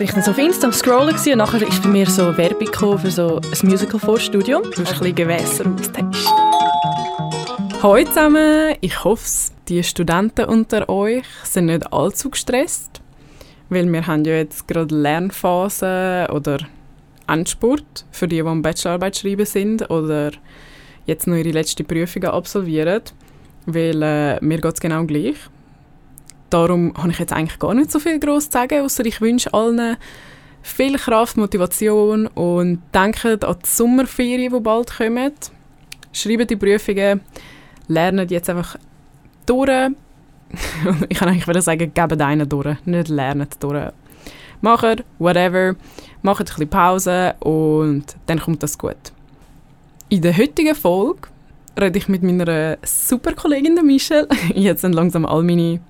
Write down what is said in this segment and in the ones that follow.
Ich war so auf Insta am Scrollen und nachher ist bei mir so Werbung für so ein Musical-Vorstudium. Du hast ein bisschen Gewässer austauschen. Hallo zusammen, ich hoffe, die Studenten unter euch sind nicht allzu gestresst, weil wir haben ja jetzt gerade Lernphase oder Endspurt für die, die am Bachelorarbeit schreiben sind oder jetzt noch ihre letzte Prüfungen absolvieren, weil äh, mir geht es genau gleich. Darum habe ich jetzt eigentlich gar nicht so viel groß zu sagen, außer ich wünsche allen viel Kraft, Motivation und denkt an die Sommerferien, die bald kommen. Schreibt die Prüfungen, lernt jetzt einfach durch. ich kann eigentlich sagen, gebt einen durch, nicht lernt durch. Macht whatever, macht ein bisschen Pause und dann kommt das gut. In der heutigen Folge rede ich mit meiner super Kollegin Michelle. Jetzt sind langsam all meine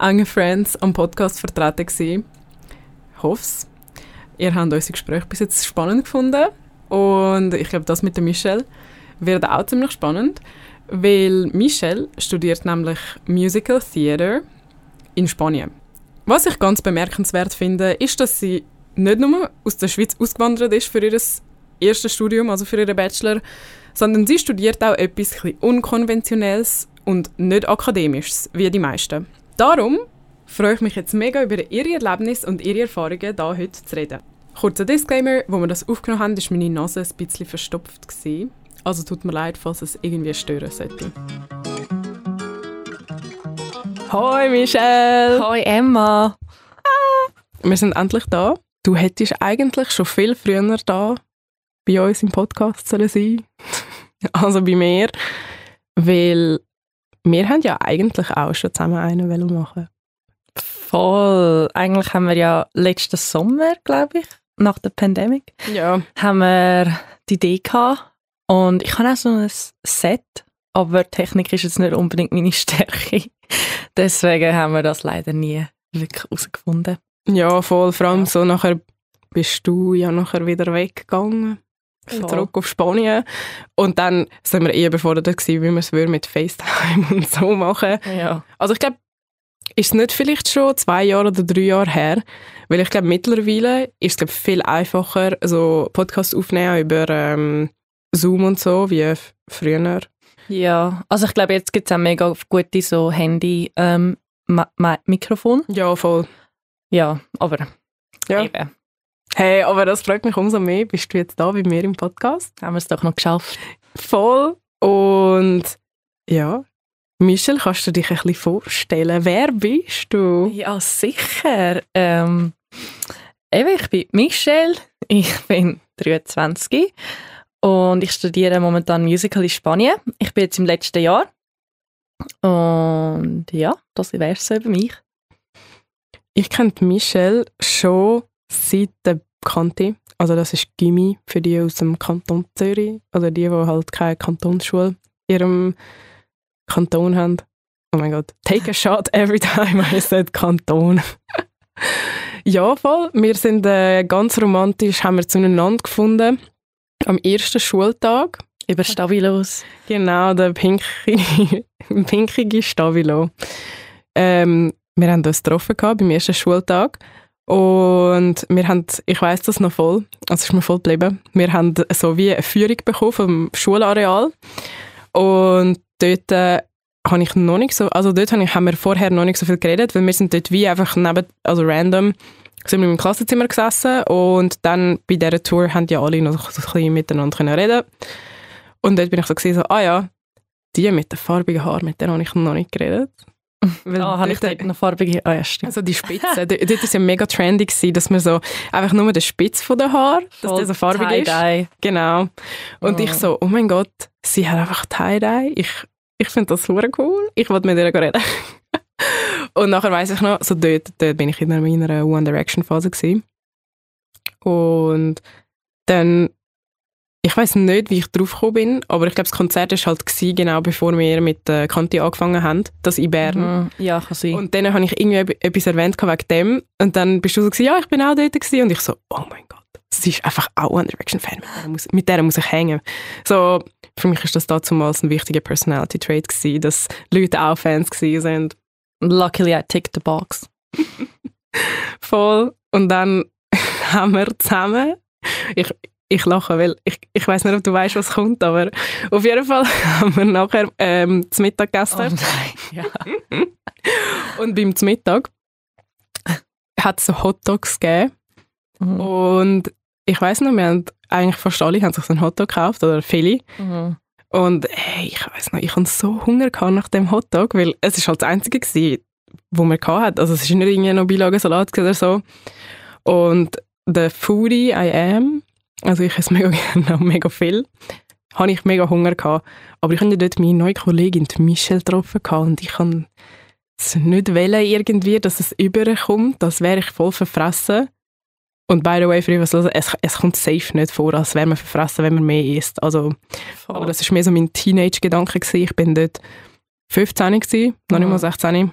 engen Friends am Podcast vertreten gewesen. Ich hoffe. Ihr habt unser Gespräch bis jetzt spannend gefunden und ich glaube, das mit der Michelle wird auch ziemlich spannend, weil Michelle studiert nämlich Musical Theater in Spanien. Was ich ganz bemerkenswert finde, ist, dass sie nicht nur aus der Schweiz ausgewandert ist für ihr erstes Studium, also für ihren Bachelor, sondern sie studiert auch etwas Unkonventionelles und nicht Akademisches, wie die meisten. Darum freue ich mich jetzt mega über Ihre Erlebnisse und Ihre Erfahrungen, hier heute zu reden. Kurzer Disclaimer, wo wir das aufgenommen haben, war meine Nase ein bisschen verstopft. Gewesen. Also tut mir leid, falls es irgendwie stören sollte. Hoi Michelle! Hoi Emma! Ah. Wir sind endlich da. Du hättest eigentlich schon viel früher da bei uns im Podcast sollen sein Also bei mir. Weil wir haben ja eigentlich auch schon zusammen einen machen. Voll. Eigentlich haben wir ja letzten Sommer, glaube ich, nach der Pandemie, ja. haben wir die Idee gehabt. Und ich habe auch so ein Set, aber Technik ist jetzt nicht unbedingt meine Stärke. Deswegen haben wir das leider nie wirklich herausgefunden. Ja, voll. Vor allem ja. so nachher bist du ja nachher wieder weggegangen. Voll. zurück auf Spanien. Und dann sind wir eher überfordert gewesen, wie wir es mit FaceTime und so machen. Ja. Also ich glaube, ist es nicht vielleicht schon zwei Jahre oder drei Jahre her, weil ich glaube, mittlerweile ist es glaub, viel einfacher, so Podcasts aufnehmen über ähm, Zoom und so, wie früher. Ja, also ich glaube, jetzt gibt es auch mega gute so Handy-Mikrofon. Ähm, ja, voll. Ja, aber ja. eben. Hey, aber das freut mich umso mehr. Bist du jetzt da bei mir im Podcast? Haben wir es doch noch geschafft. Voll. Und ja, Michelle, kannst du dich ein bisschen vorstellen? Wer bist du? Ja, sicher. Ähm, eben, ich bin Michelle, ich bin 23 und ich studiere momentan Musical in Spanien. Ich bin jetzt im letzten Jahr. Und ja, das wäre es so über mich. Ich kenne Michelle schon seit der Kante. Also das ist Gimmi für die aus dem Kanton Zürich oder die, die halt keine Kantonsschule in ihrem Kanton haben. Oh mein Gott, take a shot every time I said Kanton. ja, voll. Wir sind äh, ganz romantisch, haben wir zueinander gefunden. Am ersten Schultag. Über Stabilos. Genau, der pinkige, pinkige Stabilo. Ähm, wir haben uns getroffen beim ersten Schultag. Und wir haben, ich weiß das noch voll, also ist mir voll geblieben, wir haben so wie eine Führung bekommen vom Schulareal. Und dort äh, habe ich noch nicht so, also dort habe ich, haben wir vorher noch nicht so viel geredet, weil wir sind dort wie einfach neben, also random, sind wir im Klassenzimmer gesessen und dann bei dieser Tour haben ja alle noch so ein bisschen miteinander können reden. Und dort bin ich so gesehen so, ah ja, die mit den farbigen Haaren, mit denen habe ich noch nicht geredet. Weil oh, habe ich dort noch farbige... Ah, ja, stimmt. Also die Spitze. dort war es ja mega trendy, gewesen, dass man so einfach nur den Spitz von der Haar, dass der so farbig ist. Genau. Und oh. ich so, oh mein Gott, sie hat einfach Tie-Dye. Ich, ich finde das super cool. Ich wollte mit ihr reden. und nachher weiss ich noch, so dort, dort bin ich in meiner One Direction Phase gewesen. Und dann ich weiß nicht, wie ich drauf gekommen bin, aber ich glaube, das Konzert war halt gewesen, genau bevor wir mit äh, Kanti angefangen haben, das in Bern. Mhm. Ja, kann sein. Und dann habe ich irgendwie etwas erwähnt wegen dem und dann bist du so, gewesen, ja, ich bin auch dort gewesen. und ich so, oh mein Gott, sie ist einfach auch One Direction Fan, mit mit der muss ich hängen. So, für mich ist das damals ein wichtiger Personality Trait gewesen, dass Leute auch Fans gewesen sind. Luckily I ticked the box. Voll. Und dann haben wir zusammen, ich, ich lache, weil ich, ich weiß nicht, ob du weißt, was kommt, aber auf jeden Fall haben wir nachher ähm, zum Mittag gegessen. Oh ja. Und beim Mittag hat es so Hotdogs gegeben. Mhm. Und ich weiß noch, wir haben eigentlich fast alle haben sich so einen Hotdog gekauft, oder viele. Mhm. Und hey, ich weiß noch, ich hatte so Hunger gehabt nach dem Hotdog, weil es ist halt das Einzige gewesen, wo man hatte. Also es ist nicht irgendwie noch Beilagensalat oder so. Und der Foodie I am, also ich esse mega gerne auch mega viel, habe ich mega Hunger gehabt. Aber ich hatte dort meine neue Kollegin, die Michelle, getroffen und ich kann es nicht wollen irgendwie, dass es überkommt, als wäre ich voll verfressen. Und by the way, für was es, es kommt safe nicht vor, als wäre man verfressen, wenn man mehr isst. Also, Voll. aber das war mehr so mein Teenage-Gedanke. Ich bin dort 15 gewesen, noch nicht mal 16.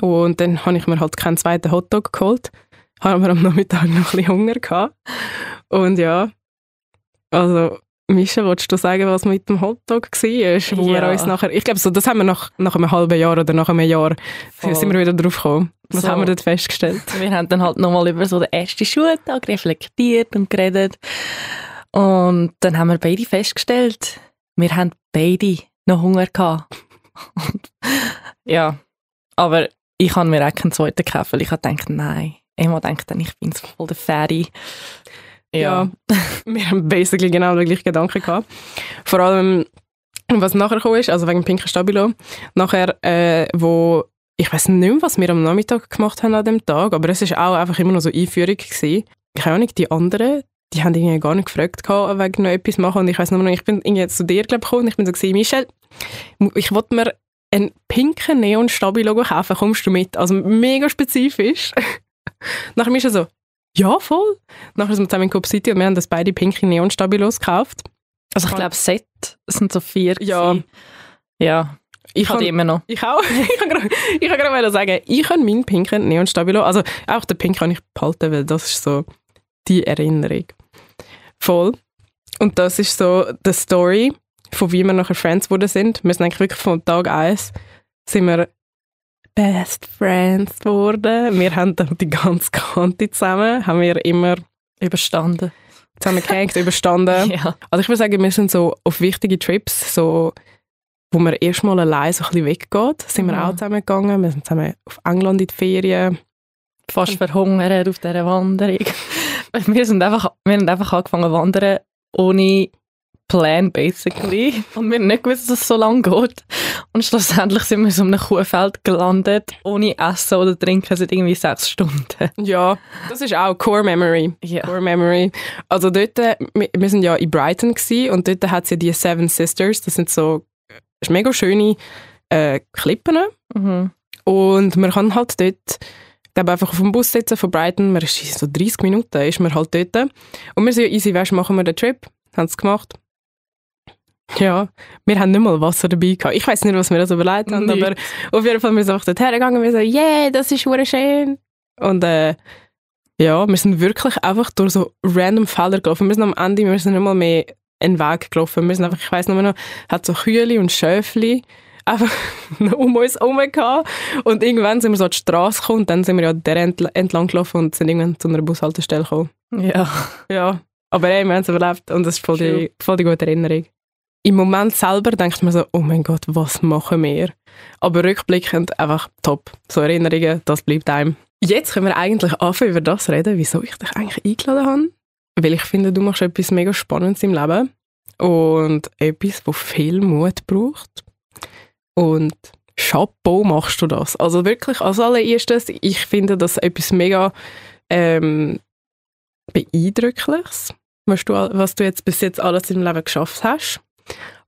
Und dann habe ich mir halt keinen zweiten Hotdog geholt. Habe aber am Nachmittag noch ein bisschen Hunger gehabt. Und ja, also Mischa, willst du sagen, was mit dem Hotdog war? Wo wir Ja. uns nachher, ich glaube, so, das haben wir nach, nach einem halben Jahr oder nach einem Jahr Voll. sind wir wieder drauf gekommen. Was So. haben wir dort festgestellt? Wir haben dann halt nochmal über so den ersten Schultag reflektiert und geredet. Und dann haben wir beide festgestellt, wir haben beide noch Hunger gehabt. Ja, aber ich habe mir auch keinen zweiten gekauft, weil ich habe gedacht, nein. Emma denkt dann, ich bin so voll der Ferry. Ja. wir haben basically genau den gleichen Gedanken gehabt. Vor allem, was nachher gekommen ist, also wegen Pinken Stabilo, nachher, äh, wo, ich weiß nicht mehr, was wir am Nachmittag gemacht haben an dem Tag, aber es ist auch einfach immer noch so Einführung gewesen. Ich habe auch nicht die anderen, die haben irgendwie gar nicht gefragt gehabt, wegen noch etwas machen und ich weiß nur noch, ich bin irgendwie zu dir glaub, gekommen und ich bin so gewesen, Michelle, ich wollte mir einen pinken Neon Stabilo kaufen, kommst du mit? Also mega spezifisch. Nachher ist er so, ja, voll. Nachher sind wir zusammen in Coop City und wir haben das beide pinke Neon-Stabilos gekauft. Also ich glaube, Set sind so vier. Ja. gewesen. Ja, Ich ich habe immer noch. Ich auch. ich kann gerade sagen, ich habe meinen pinken Neon-Stabilo, also auch den pink kann ich behalten, weil das ist so die Erinnerung. Voll. Und das ist so die Story, von wie wir nachher Friends geworden sind. Wir sind eigentlich wirklich von Tag 1 sind wir Best Friends geworden. Wir haben dann die ganze Kante zusammen, haben wir immer Überstanden. zusammen gehängt, überstanden. Ja. Also ich würde sagen, wir sind so auf wichtige Trips, so, wo man erstmal allein so ein bisschen weggeht, sind wir Mhm. auch zusammen gegangen. Wir sind zusammen auf England in die Ferien. Fast verhungert auf dieser Wanderung. wir, sind einfach, wir haben einfach angefangen zu wandern, ohne Plan, basically. Und wir haben nicht gewusst, dass es so lange geht. Und schlussendlich sind wir so in einem Kuhfeld gelandet, ohne Essen oder Trinken, seit irgendwie sechs Stunden. Ja, das ist auch Core Memory. Ja. Core Memory. Also dort, äh, wir sind ja in Brighton gewesen, und dort hat es ja die Seven Sisters. Das sind so das ist mega schöne äh, Klippen. Mhm. Und man kann halt dort, ich glaube, einfach auf dem Bus sitzen von Brighton, man ist so 30 Minuten, ist man halt dort. Und wir sind ja easy, weißt, machen wir den Trip, haben es gemacht. Ja, wir haben nicht mal Wasser dabei gehabt. Ich weiß nicht, was wir uns überlegt haben, Nicht. aber auf jeden Fall, wir sind einfach dort hergegangen, wir so, yeah, das ist hure schön. Und äh, ja, wir sind wirklich einfach durch so random Felder gelaufen. Wir sind am Ende, wir sind nicht mal mehr einen Weg gelaufen. Wir sind einfach, ich weiß noch noch, hat so Kühe und Schöfli einfach um uns herum gehabt. Und irgendwann sind wir so an die Straße gekommen und dann sind wir ja der entl entlang gelaufen und sind irgendwann zu einer Bushaltestelle gekommen. Ja. Ja, aber ey, wir haben es überlebt und das ist voll die, voll die gute Erinnerung. Im Moment selber denkt man so, oh mein Gott, was machen wir? Aber rückblickend einfach top. So Erinnerungen, das bleibt einem. Jetzt können wir eigentlich anfangen über das reden, wieso ich dich eigentlich eingeladen habe. Weil ich finde, du machst etwas mega Spannendes im Leben und etwas, wo viel Mut braucht. Und Chapeau machst du das. Also wirklich als allererstes, ich finde das etwas mega ähm, beeindruckliches, was du, was du jetzt bis jetzt alles im Leben geschafft hast.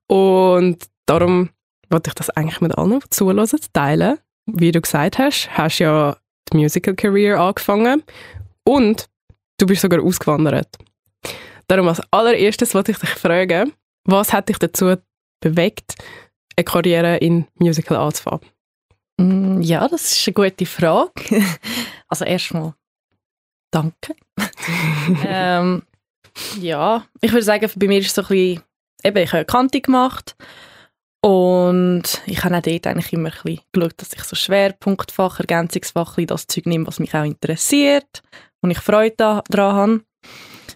Und darum wollte ich das eigentlich mit allen, die zuhören, teilen. Wie du gesagt hast, hast ja die Musical Career angefangen und du bist sogar ausgewandert. Darum als allererstes wollte ich dich fragen, was hat dich dazu bewegt, eine Karriere in Musical anzufangen? Mm, Ja, das ist eine gute Frage. Also erstmal danke. ähm, ja, ich würde sagen, bei mir ist es so ein bisschen, eben, ich habe eine Kante gemacht und ich habe auch dort eigentlich immer ein bisschen geschaut, dass ich so Schwerpunktfach, Ergänzungsfach, das Zeug nehme, was mich auch interessiert. wo ich Freude daran habe.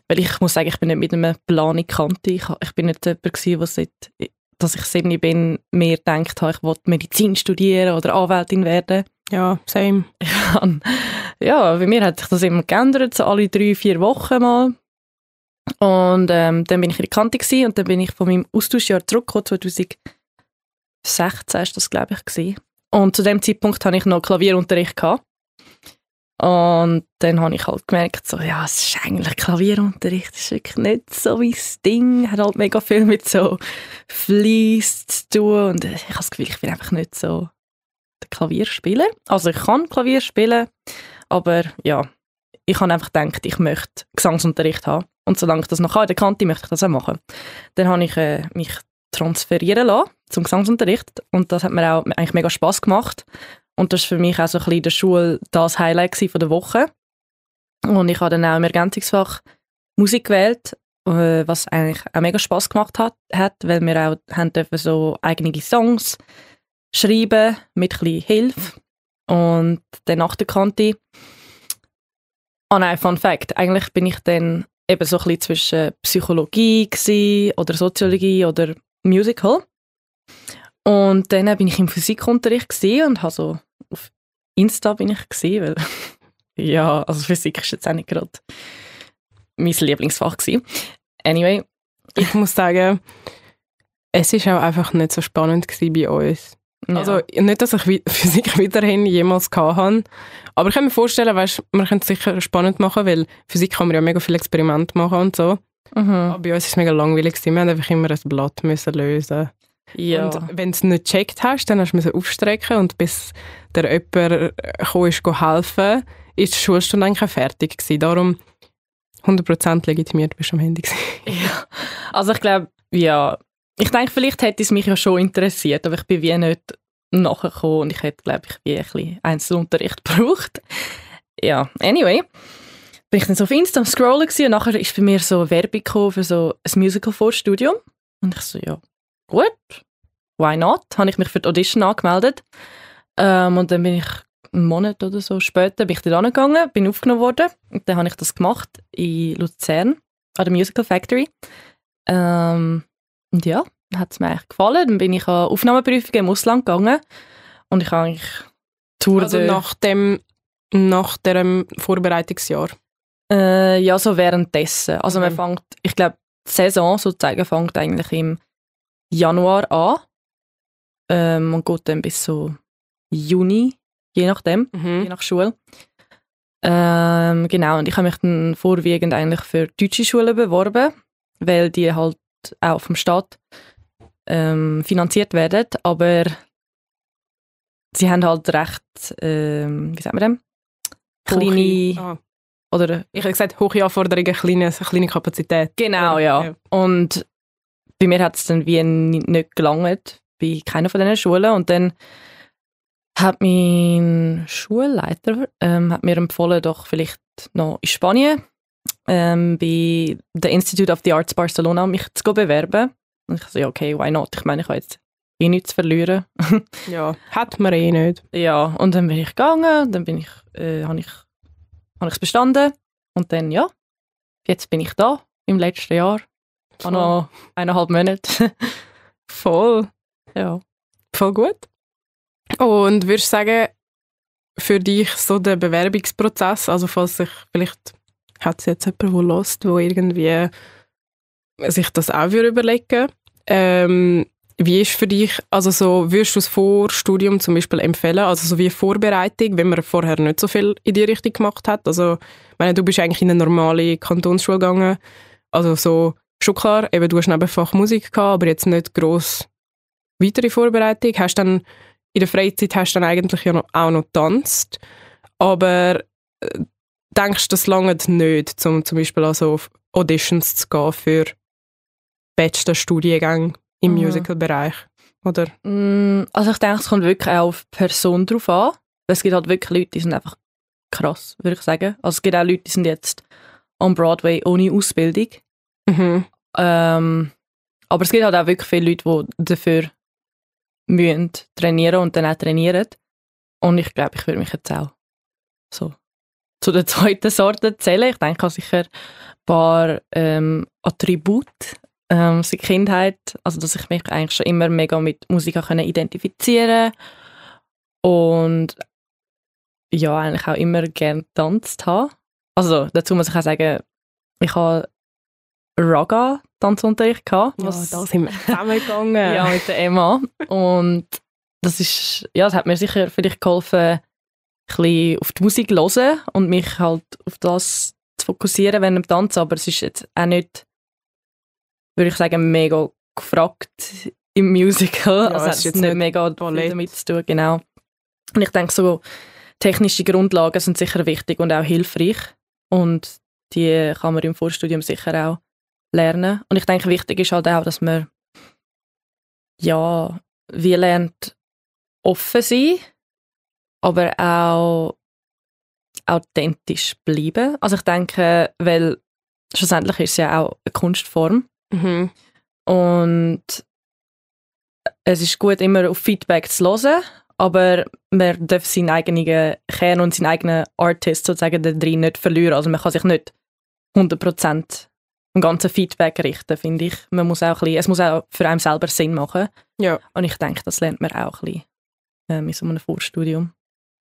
Weil ich muss sagen, ich bin nicht mit einem Plan kannte. Ich, ich bin nicht jemand gewesen, der seit, dass ich 7 bin, mehr gedacht habe, ich will Medizin studieren oder Anwältin werden. Ja, same. ja, bei mir hat sich das immer geändert, so alle drei, vier Wochen mal. Und ähm, dann bin ich in der Kante gewesen, und dann bin ich von meinem Austauschjahr zurückgekommen, 2016 ist das, glaube ich, gewesen. Und zu dem Zeitpunkt hatte ich noch Klavierunterricht gehabt. Und dann habe ich halt gemerkt, so, ja, es ist eigentlich Klavierunterricht, das ist wirklich nicht so mein Ding, hat halt mega viel mit so Fleiss zu tun und ich habe das Gefühl, ich bin einfach nicht so der Klavierspieler. Also ich kann Klavier spielen, aber ja, ich habe einfach gedacht, ich möchte Gesangsunterricht haben und solange ich das noch habe, in der Kante, möchte ich das auch machen. Dann habe ich äh, mich transferieren lassen zum Gesangsunterricht und das hat mir auch eigentlich mega Spaß gemacht und das war für mich auch so ein bisschen in der Schule das Highlight von der Woche. Und ich habe dann auch im Ergänzungsfach Musik gewählt, äh, was eigentlich auch mega Spaß gemacht hat, hat weil wir auch haben dürfen so eigene Songs schreiben mit ein bisschen Hilfe. Und dann nach der Kante Ah nein, Fun Fact. Eigentlich bin ich dann eben so ein bisschen zwischen Psychologie oder Soziologie oder Musical. Und dann bin ich im Physikunterricht und habe so auf Insta bin ich gesehen, weil ja, also Physik ist jetzt auch nicht gerade mein Lieblingsfach gewesen. Anyway. Ich muss sagen, es ist auch einfach nicht so spannend bei uns. Ja. Also nicht, dass ich Physik weiterhin jemals hatte, aber ich kann mir vorstellen, weißt, man könnte es sicher spannend machen, weil Physik kann man ja mega viele Experimente machen und so. Mhm. Aber bei uns ist es mega langweilig gewesen. Wir mussten einfach immer ein Blatt müssen lösen. Ja. Und wenn du es nicht gecheckt hast, dann hast du aufstrecken und bis der jemand kam, ist helfen, ist die Schulstunde eigentlich fertig gewesen. Darum 100% legitimiert bist du am Handy Ja, also ich glaube, ja, ich denke, vielleicht hätte es mich ja schon interessiert, aber ich bin wie nicht nachgekommen und ich hätte, glaube ich, wie ein bisschen Einzelunterricht gebraucht. Ja, anyway, bin ich dann so auf Insta am Scrollen und nachher ist bei mir so Werbung für so ein Musical-Vorstudium und ich so, ja, gut, why not? Habe ich mich für die Audition angemeldet. Ähm, und dann bin ich einen Monat oder so später bin ich dort angegangen, bin aufgenommen worden. Und dann habe ich das gemacht in Luzern, an der Musical Factory. Ähm, und ja, hat es mir eigentlich gefallen. Dann bin ich an Aufnahmeprüfungen im Ausland gegangen. Und ich habe eigentlich Tour Also nach dem, nach dem Vorbereitungsjahr? Äh, ja, so währenddessen. Also man fängt, ich glaube, die Saison sozusagen fängt eigentlich im Januar an ähm, und geht dann bis so Juni, je nachdem, mhm. je nach Schule. Ähm, genau, und ich habe mich dann vorwiegend eigentlich für deutsche Schulen beworben, weil die halt auch vom Staat ähm, finanziert werden, aber sie haben halt recht, ähm, wie sagen wir dem? Kleine, ah. oder... Ich habe gesagt, hohe Anforderungen, kleine, kleine Kapazität. Genau, ja. ja. Und bei mir hat es dann wie nicht gelangt, bei keiner von diesen Schulen. Und dann hat mein Schulleiter ähm, hat mir empfohlen, doch vielleicht noch in Spanien ähm, bei der Institute of the Arts Barcelona mich zu bewerben. Und ich so, ja, okay, why not? Ich meine, ich habe jetzt eh nichts zu verlieren. ja, hat man eh nicht. Ja, und dann bin ich gegangen, dann bin ich, äh, habe ich ich bestanden und dann, ja, jetzt bin ich da im letzten Jahr Voll. noch eineinhalb Monate. Voll. Ja. Voll gut. Und würdest du sagen, für dich so der Bewerbungsprozess, also falls sich vielleicht hat es jetzt jemand, der lost, wo irgendwie sich das auch überlegen ähm, wie ist für dich, also so, würdest du das Vorstudium zum Beispiel empfehlen, also so wie Vorbereitung, wenn man vorher nicht so viel in die Richtung gemacht hat? Also, ich meine, du bist eigentlich in eine normale Kantonsschule gegangen, also so schon klar, eben, du hast nebenfach Musik gehabt, aber jetzt nicht gross weitere Vorbereitung. Hast dann, in der Freizeit hast du dann eigentlich ja noch, auch noch getanzt, aber äh, denkst du, das lange nicht, um zum Beispiel also auf Auditions zu gehen für Bachelor-Studiengänge im mhm. Musical-Bereich, oder? Mm, also ich denke, es kommt wirklich auch auf die Person drauf an. Es gibt halt wirklich Leute, die sind einfach krass, würde ich sagen. Also es gibt auch Leute, die sind jetzt on Broadway ohne Ausbildung Mhm. Ähm, aber es gibt halt auch wirklich viele Leute, die dafür müssen trainieren und dann auch trainieren. Und ich glaube, ich würde mich jetzt auch so zu der zweiten Sorte zählen. Ich denke, ich habe sicher ein paar ähm, Attribute ähm, seit Kindheit, also dass ich mich eigentlich schon immer mega mit Musik können identifizieren und ja, eigentlich auch immer gerne getanzt habe. Also dazu muss ich auch sagen, ich habe Raga Tanzunterricht gehabt. Was, ja, da sind wir zusammengegangen. ja, mit der Emma. Und das ist, ja, das hat mir sicher vielleicht geholfen, bisschen auf die Musik hören und mich halt auf das zu fokussieren während dem Tanzen. Aber es ist jetzt auch nicht, würde ich sagen, mega gefragt im Musical. Ja, also es ist jetzt nicht mega Ballett. damit zu tun, genau. Und ich denke, so technische Grundlagen sind sicher wichtig und auch hilfreich. Und die kann man im Vorstudium sicher auch lernen. Und ich denke, wichtig ist halt auch, dass man ja, wie lernt offen sein, aber auch authentisch bleiben. Also ich denke, weil schlussendlich ist es ja auch eine Kunstform Mhm. und es ist gut, immer auf Feedback zu hören, aber man darf seinen eigenen Kern und seinen eigenen Artist sozusagen da drin nicht verlieren. Also man kann sich nicht 100% im ganzen Feedback richten, finde ich. Man muss auch ein bisschen, es muss auch für einen selber Sinn machen. Ja. Und ich denke, das lernt man auch ein bisschen ähm, in so einem Vorstudium.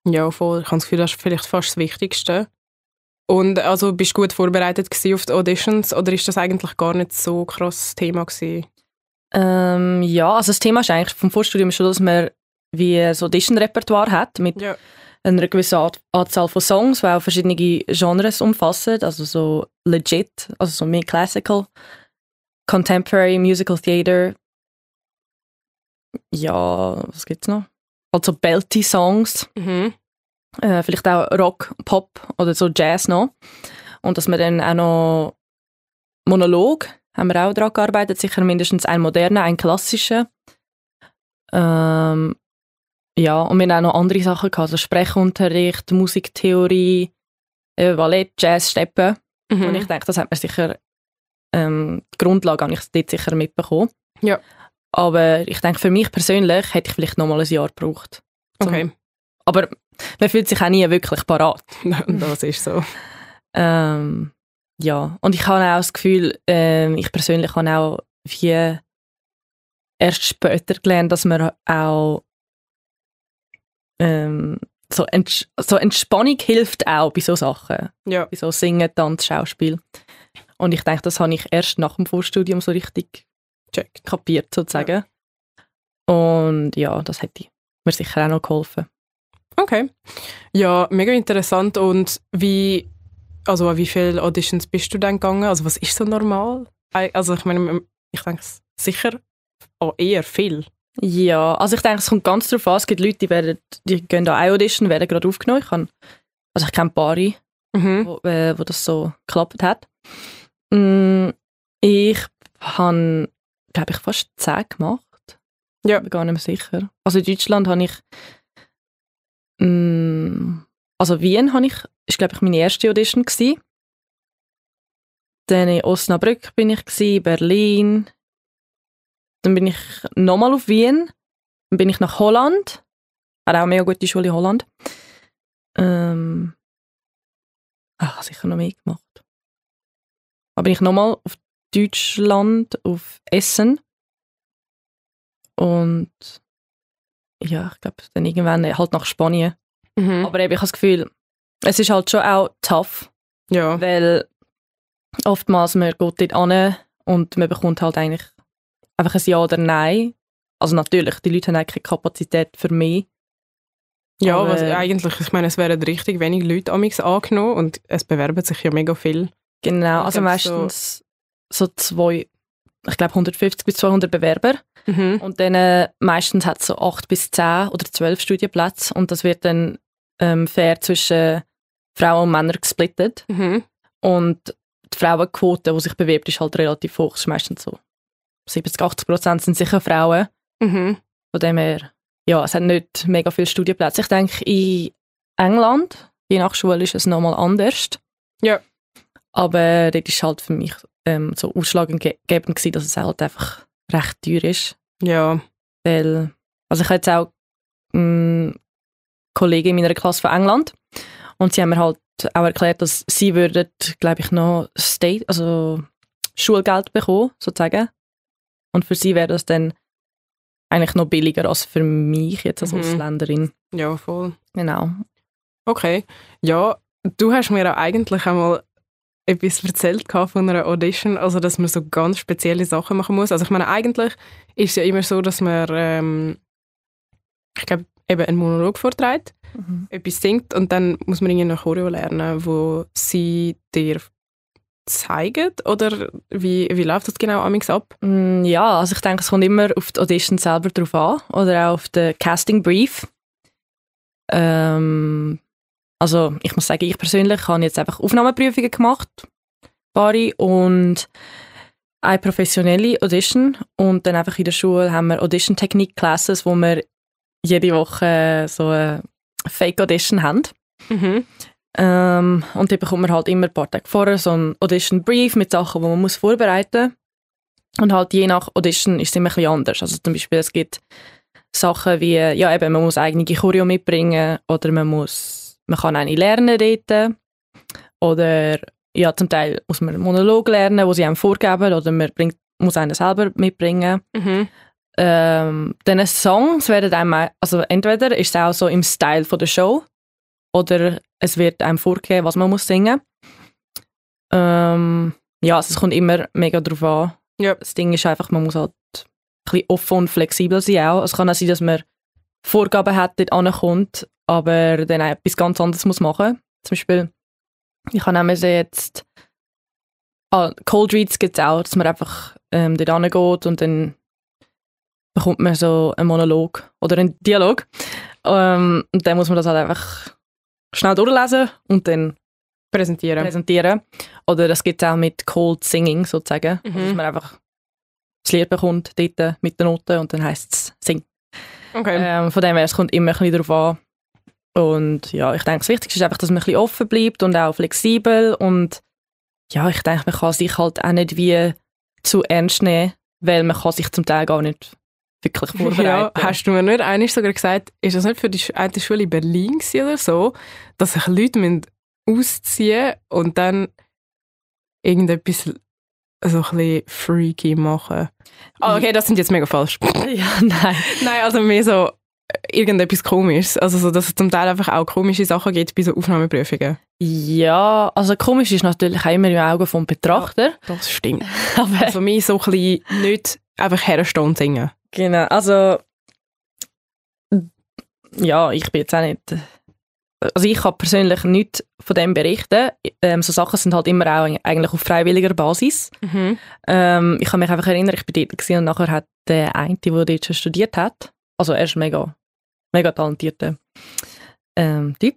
Ja, voll. Ich habe das Gefühl, das ist vielleicht fast das Wichtigste. Und also bist du gut vorbereitet auf die Auditions oder ist das eigentlich gar nicht so krass Thema gewesen? Ähm, ja, also das Thema ist eigentlich vom Vorstudium schon, dass man wie ein Audition-Repertoire hat mit Ja. einer gewissen Art, Anzahl von Songs, die auch verschiedene Genres umfassen, also so legit, also so mehr Classical, Contemporary, Musical Theater, ja, was gibt's noch? Also belty Songs, Mhm. äh, vielleicht auch Rock, Pop oder so Jazz noch. Und dass wir dann auch noch Monolog haben wir auch daran gearbeitet, sicher mindestens ein moderner, ein klassischer. Ähm, ja, und wir haben auch noch andere Sachen gehabt, also Sprechunterricht, Musiktheorie, äh, Ballett, Jazz, Steppen. Mhm. Und ich denke, das hat man sicher, ähm, die Grundlage habe ich dort sicher mitbekommen. Ja. Aber ich denke, für mich persönlich hätte ich vielleicht noch mal ein Jahr gebraucht. okay. Aber man fühlt sich auch nie wirklich parat. das ist so. Ähm, ja, und ich habe auch das Gefühl, ähm, ich persönlich habe auch wie erst später gelernt, dass man auch ähm, so, Entsch so Entspannung hilft auch bei so Sachen, Ja. bei so Singen, Tanz, Schauspiel. Und ich denke, das habe ich erst nach dem Vorstudium so richtig Check. kapiert, sozusagen. Und ja, das hätte mir sicher auch noch geholfen. Okay. Ja, mega interessant. Und wie, also an wie viele Auditions bist du dann gegangen? Also was ist so normal? Also ich meine, ich denke sicher auch eher viel. Ja, also ich denke, es kommt ganz darauf an. Es gibt Leute, die, werden, die gehen an eine Audition, werden gerade aufgenommen. Ich kann, also ich kenne Paare, Mhm. wo, äh, wo das so geklappt hat. Mm, ich habe, glaube ich, fast zehn gemacht. Ja. Bin gar nicht mehr sicher. Also in Deutschland habe ich, mm, also Wien habe ich, ist glaube ich meine erste Audition gewesen. Dann in Osnabrück bin ich gewesen, Berlin. Dann bin ich nochmal auf Wien. Dann bin ich nach Holland. Hat auch eine mega gute Schule in Holland. Ähm, ich habe sicher noch mehr gemacht. Aber bin ich nochmal auf Deutschland, auf Essen. Und ja, ich glaube, dann irgendwann halt nach Spanien. Mhm. Aber eben, ich habe das Gefühl, es ist halt schon auch tough, Ja. weil oftmals man geht dort an und man bekommt halt eigentlich einfach ein Ja oder Nein. Also natürlich, die Leute haben eigentlich keine Kapazität für mehr. Ja, Aber- was eigentlich, ich meine, es wären richtig wenig Leute amix angenommen und es bewerben sich ja mega viel. Genau, Ich also meistens so, zwei, ich glaube 150 bis 200 Bewerber. Mhm. Und dann äh, meistens hat es so 8 bis 10 oder 12 Studienplätze und das wird dann ähm, fair zwischen Frauen und Männern gesplittet. Mhm. Und die Frauenquote, die sich bewirbt, ist halt relativ hoch. Es ist meistens so 70, 80 Prozent sind sicher Frauen. Mhm. Von dem her, ja, es hat nicht mega viele Studienplätze. Ich denke, in England, je nach Schule, ist es nochmal anders. Ja. Aber dort ist halt für mich ähm, so ausschlaggebend gewesen, dass es halt einfach recht teuer ist. Ja. Weil, also ich habe jetzt auch eine Kollegin in meiner Klasse von England Und sie haben mir halt auch erklärt, dass sie würden, glaube ich, noch State, also Schulgeld bekommen, sozusagen. Und für sie wäre das dann eigentlich noch billiger als für mich jetzt als Mhm. Ausländerin. Ja, voll. Genau. Okay. Ja, du hast mir auch eigentlich einmal etwas erzählt von einer Audition, also dass man so ganz spezielle Sachen machen muss. Also ich meine, eigentlich ist es ja immer so, dass man, ähm, ich glaube, eben einen Monolog vorträgt, etwas singt und dann muss man irgendwie eine Choreo lernen, wo sie dir zeigen oder wie, wie läuft das genau amix ab? Mm, Ja, also ich denke, es kommt immer auf die Audition selber drauf an oder auch auf den Casting Brief. Ähm, also ich muss sagen, ich persönlich habe jetzt einfach Aufnahmeprüfungen gemacht, Bari und eine professionelle Audition und dann einfach in der Schule haben wir Audition-Technik-Classes, wo wir jede Woche so eine Fake-Audition haben. Mhm. Ähm, und die bekommt man halt immer ein paar Tage vorher so einen Audition-Brief mit Sachen, die man muss vorbereiten muss. Und halt je nach Audition ist es immer ein bisschen anders. Also zum Beispiel, es gibt Sachen wie, ja eben, man muss eigene Choreo mitbringen oder man muss, man kann eine lernen dort. Oder ja, zum Teil muss man einen Monolog lernen, wo sie einem vorgeben oder man bringt, muss einen selber mitbringen Mhm. ähm, dann Songs werden einem, also entweder ist es auch so im Style von der Show oder es wird einem vorgegeben, was man muss singen. Ähm, ja, also es kommt immer mega drauf an. Ja. Das Ding ist einfach, man muss halt ein bisschen offen und flexibel sein auch. Es kann auch sein, dass man Vorgaben hat, dort ankommt, aber dann auch etwas ganz anderes muss machen. Zum Beispiel, ich habe nämlich jetzt ah, Cold Reads gibt es auch, dass man einfach ähm, dort angeht und dann bekommt man so einen Monolog oder einen Dialog. Ähm, und dann muss man das halt einfach schnell durchlesen und dann Präsentieren. präsentieren. Oder das gibt es auch mit Cold Singing sozusagen. Mhm. Dass man einfach das Lied bekommt dort mit den Noten und dann heisst es Sing. Okay. Ähm, von dem her, es kommt immer ein bisschen darauf an. Und ja, ich denke, das Wichtigste ist einfach, dass man ein bisschen offen bleibt und auch flexibel. Und ja, ich denke, man kann sich halt auch nicht wie zu ernst nehmen, weil man kann sich zum Teil gar nicht wirklich Ja, vorbereiten. hast du mir nicht einmal sogar gesagt, ist das nicht für die eine Schule in Berlin oder so, dass sich Leute müssen ausziehen und dann irgendetwas so ein bisschen freaky machen? Ah, okay, das sind jetzt mega falsch. ja, nein. Nein, also mehr so irgendetwas komisches. Also so, dass es zum Teil einfach auch komische Sachen gibt bei so Aufnahmeprüfungen. Ja, also komisch ist natürlich auch immer im Auge vom Betrachter. Das stimmt. Aber Also mehr so ein bisschen nicht einfach herstehen und singen. Genau, also ja, ich bin jetzt auch nicht. Also ich kann persönlich nichts von dem berichten. Ähm, so Sachen sind halt immer auch eigentlich auf freiwilliger Basis. Mhm. Ähm, ich kann mich einfach erinnern, ich bin dort und nachher hat der eine, der dort schon studiert hat, also er ist mega, mega talentierter ähm, Typ,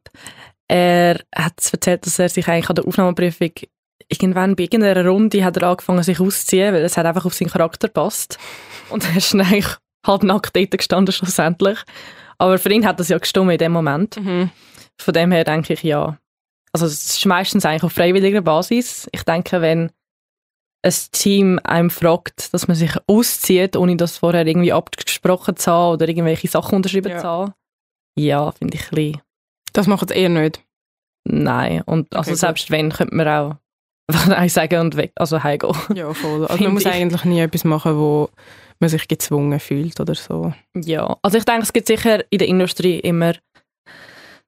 er hat erzählt, dass er sich eigentlich an der Aufnahmeprüfung irgendwann bei irgendeiner Runde hat er angefangen, sich auszuziehen, weil es hat einfach auf seinen Charakter passt. Und er ist dann eigentlich halb nackt dort gestanden schlussendlich. Aber für ihn hat das ja gestimmt in dem Moment. Mhm. Von dem her denke ich, ja. Also es ist meistens eigentlich auf freiwilliger Basis. Ich denke, wenn ein Team einem fragt, dass man sich auszieht, ohne das vorher irgendwie abgesprochen zu haben oder irgendwelche Sachen unterschrieben Ja. zu haben, ja, finde ich ein bisschen Das macht es eher nicht. nein. Und also Okay, gut. selbst wenn, könnte man auch einfach Nein sagen und weg, also heimgehen. Ja, voll. Also man muss ich. eigentlich nie etwas machen, wo man sich gezwungen fühlt oder so. Ja, also ich denke, es gibt sicher in der Industrie immer